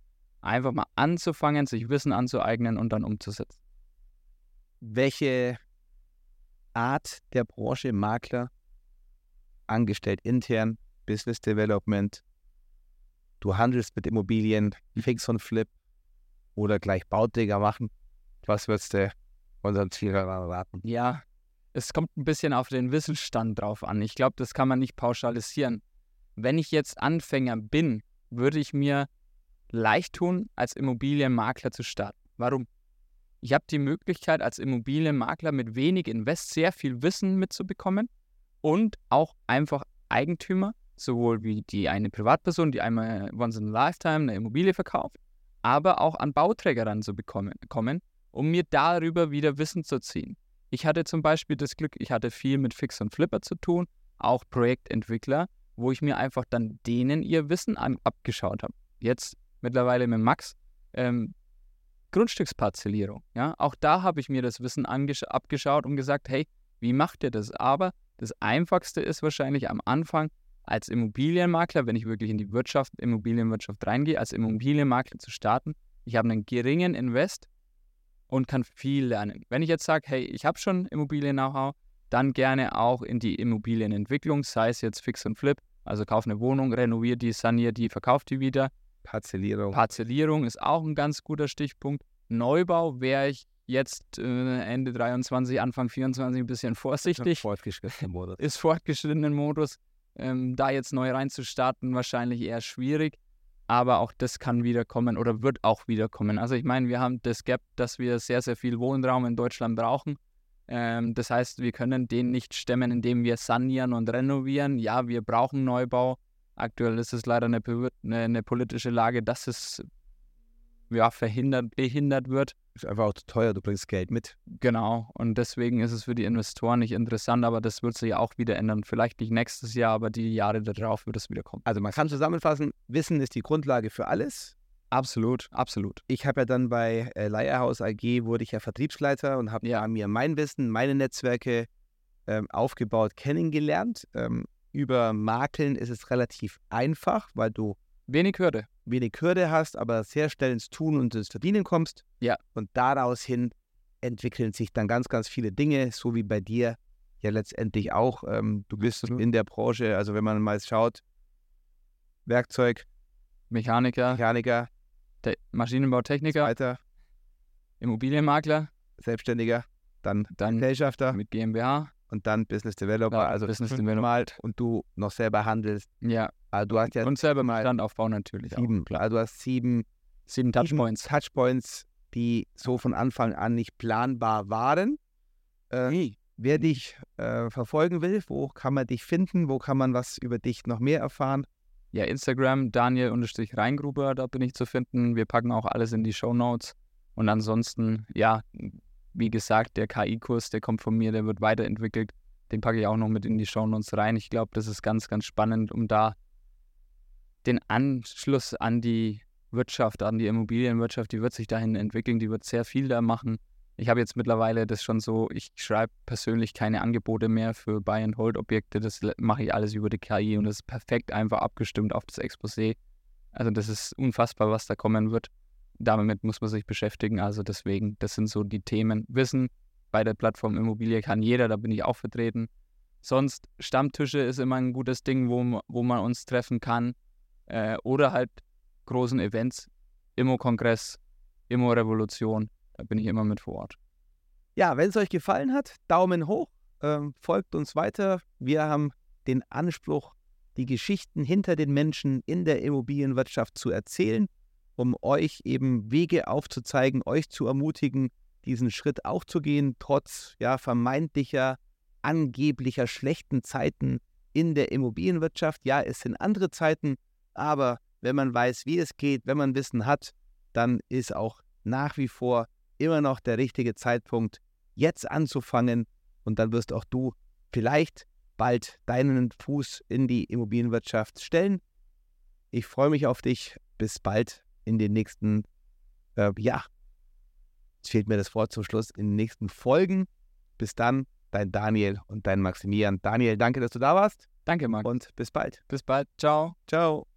Einfach mal anzufangen, sich Wissen anzueignen und dann umzusetzen. welche Art der Branche Makler, angestellt intern, Business Development, du handelst mit Immobilien, Fix und Flip oder gleich Bauträger machen, was würdest du unseren Zielhörern raten? Ja, es kommt ein bisschen auf den Wissensstand drauf an. Ich glaube, das kann man nicht pauschalisieren. Wenn ich jetzt Anfänger bin, würde ich mir leicht tun, als Immobilienmakler zu starten. Warum? Ich habe die Möglichkeit, als Immobilienmakler mit wenig Invest sehr viel Wissen mitzubekommen und auch einfach Eigentümer, sowohl wie die eine Privatperson, die einmal once in a lifetime eine Immobilie verkauft, aber auch an Bauträger ranzubekommen, kommen, um mir darüber wieder Wissen zu ziehen. Ich hatte zum Beispiel das Glück, ich hatte viel mit Fix und Flipper zu tun, auch Projektentwickler, wo ich mir einfach dann denen ihr Wissen an, abgeschaut habe. Jetzt mittlerweile mit Max, ähm, Grundstücksparzellierung. Ja? Auch da habe ich mir das Wissen abgeschaut und gesagt, hey, wie macht ihr das? Aber das Einfachste ist wahrscheinlich am Anfang als Immobilienmakler, wenn ich wirklich in die Wirtschaft, Immobilienwirtschaft reingehe, als Immobilienmakler zu starten. Ich habe einen geringen Invest und kann viel lernen. Wenn ich jetzt sage, hey, ich habe schon Immobilien-Know-how, dann gerne auch in die Immobilienentwicklung, sei es jetzt Fix und Flip, also kauf eine Wohnung, renovier die, sanier die, verkauf die wieder. Parzellierung. Parzellierung ist auch ein ganz guter Stichpunkt. Neubau wäre ich jetzt äh, Ende 23, Anfang 24 ein bisschen vorsichtig. Fortgeschrittener Modus. Ist fortgeschrittenen Modus. Ähm, da jetzt neu reinzustarten, wahrscheinlich eher schwierig. Aber auch das kann wiederkommen oder wird auch wiederkommen. Also ich meine, wir haben das Gap, dass wir sehr, sehr viel Wohnraum in Deutschland brauchen. Ähm, das heißt, wir können den nicht stemmen, indem wir sanieren und renovieren. Ja, wir brauchen Neubau. Aktuell ist es leider eine, eine, eine politische Lage, dass es ja, verhindert, behindert wird. Ist einfach auch zu teuer, du bringst Geld mit. Genau. Und deswegen ist es für die Investoren nicht interessant, aber das wird sich auch wieder ändern. Vielleicht nicht nächstes Jahr, aber die Jahre darauf wird es wieder kommen. Also man kann zusammenfassen, Wissen ist die Grundlage für alles. Absolut, absolut. Ich habe ja dann bei äh, Leierhaus AG, wurde ich ja Vertriebsleiter und habe Ja. ja. mir mein Wissen, meine Netzwerke ähm, aufgebaut kennengelernt. Ähm, über Makeln ist es relativ einfach, weil du Wenig Hürde. wenig Hürde hast, aber sehr schnell ins Tun und ins Verdienen kommst. Ja. Und daraus hin entwickeln sich dann ganz, ganz viele Dinge, so wie bei dir ja letztendlich auch. Ähm, du bist Absolut. in der Branche, also wenn man mal schaut, Werkzeug, Mechaniker, Mechaniker, Te Maschinenbautechniker, weiter, Immobilienmakler, Selbstständiger, dann dann Gesellschafter mit GmbH. Und dann Business Developer, Ja, also Business fünfmal und du noch selber handelst. Ja. Also du hast ja Und selber mal aufbauen natürlich sieben, auch. Klar. also du hast sieben Sieben Touchpoints. Touchpoints, die so von Anfang an nicht planbar waren. Äh, Wer dich äh, verfolgen will, wo kann man dich finden? Wo kann man was über dich noch mehr erfahren? Ja, Instagram, Daniel-Reingruber, da bin ich zu finden. Wir packen auch alles in die Show Notes. Und ansonsten, ja, wie gesagt, der KI-Kurs, der kommt von mir, der wird weiterentwickelt. Den packe ich auch noch mit in die Show Notes rein. Ich glaube, das ist ganz, ganz spannend, um da den Anschluss an die Wirtschaft, an die Immobilienwirtschaft, die wird sich dahin entwickeln, die wird sehr viel da machen. Ich habe jetzt mittlerweile das schon so, ich schreibe persönlich keine Angebote mehr für Buy-and-Hold-Objekte. Das mache ich alles über die KI und das ist perfekt einfach abgestimmt auf das Exposé. Also das ist unfassbar, was da kommen wird. Damit muss man sich beschäftigen. Also deswegen, das sind so die Themen. Wissen, bei der Plattform Immobilie kann jeder, da bin ich auch vertreten. Sonst Stammtische ist immer ein gutes Ding, wo, wo man uns treffen kann. Äh, oder halt großen Events, Immo-Kongress, Immo-Revolution, da bin ich immer mit vor Ort. Ja, wenn es euch gefallen hat, Daumen hoch, ähm, folgt uns weiter. Wir haben den Anspruch, die Geschichten hinter den Menschen in der Immobilienwirtschaft zu erzählen, um euch eben Wege aufzuzeigen, euch zu ermutigen, diesen Schritt auch zu gehen, trotz ja, vermeintlicher, angeblicher schlechten Zeiten in der Immobilienwirtschaft. Ja, es sind andere Zeiten, aber wenn man weiß, wie es geht, wenn man Wissen hat, dann ist auch nach wie vor immer noch der richtige Zeitpunkt, jetzt anzufangen und dann wirst auch du vielleicht bald deinen Fuß in die Immobilienwirtschaft stellen. Ich freue mich auf dich. Bis bald in den nächsten, äh, ja, jetzt fehlt mir das Wort zum Schluss, in den nächsten Folgen. Bis dann, dein Daniel und dein Maximilian. Daniel, danke, dass du da warst Danke, Marc. und bis bald. Bis bald. Ciao. Ciao.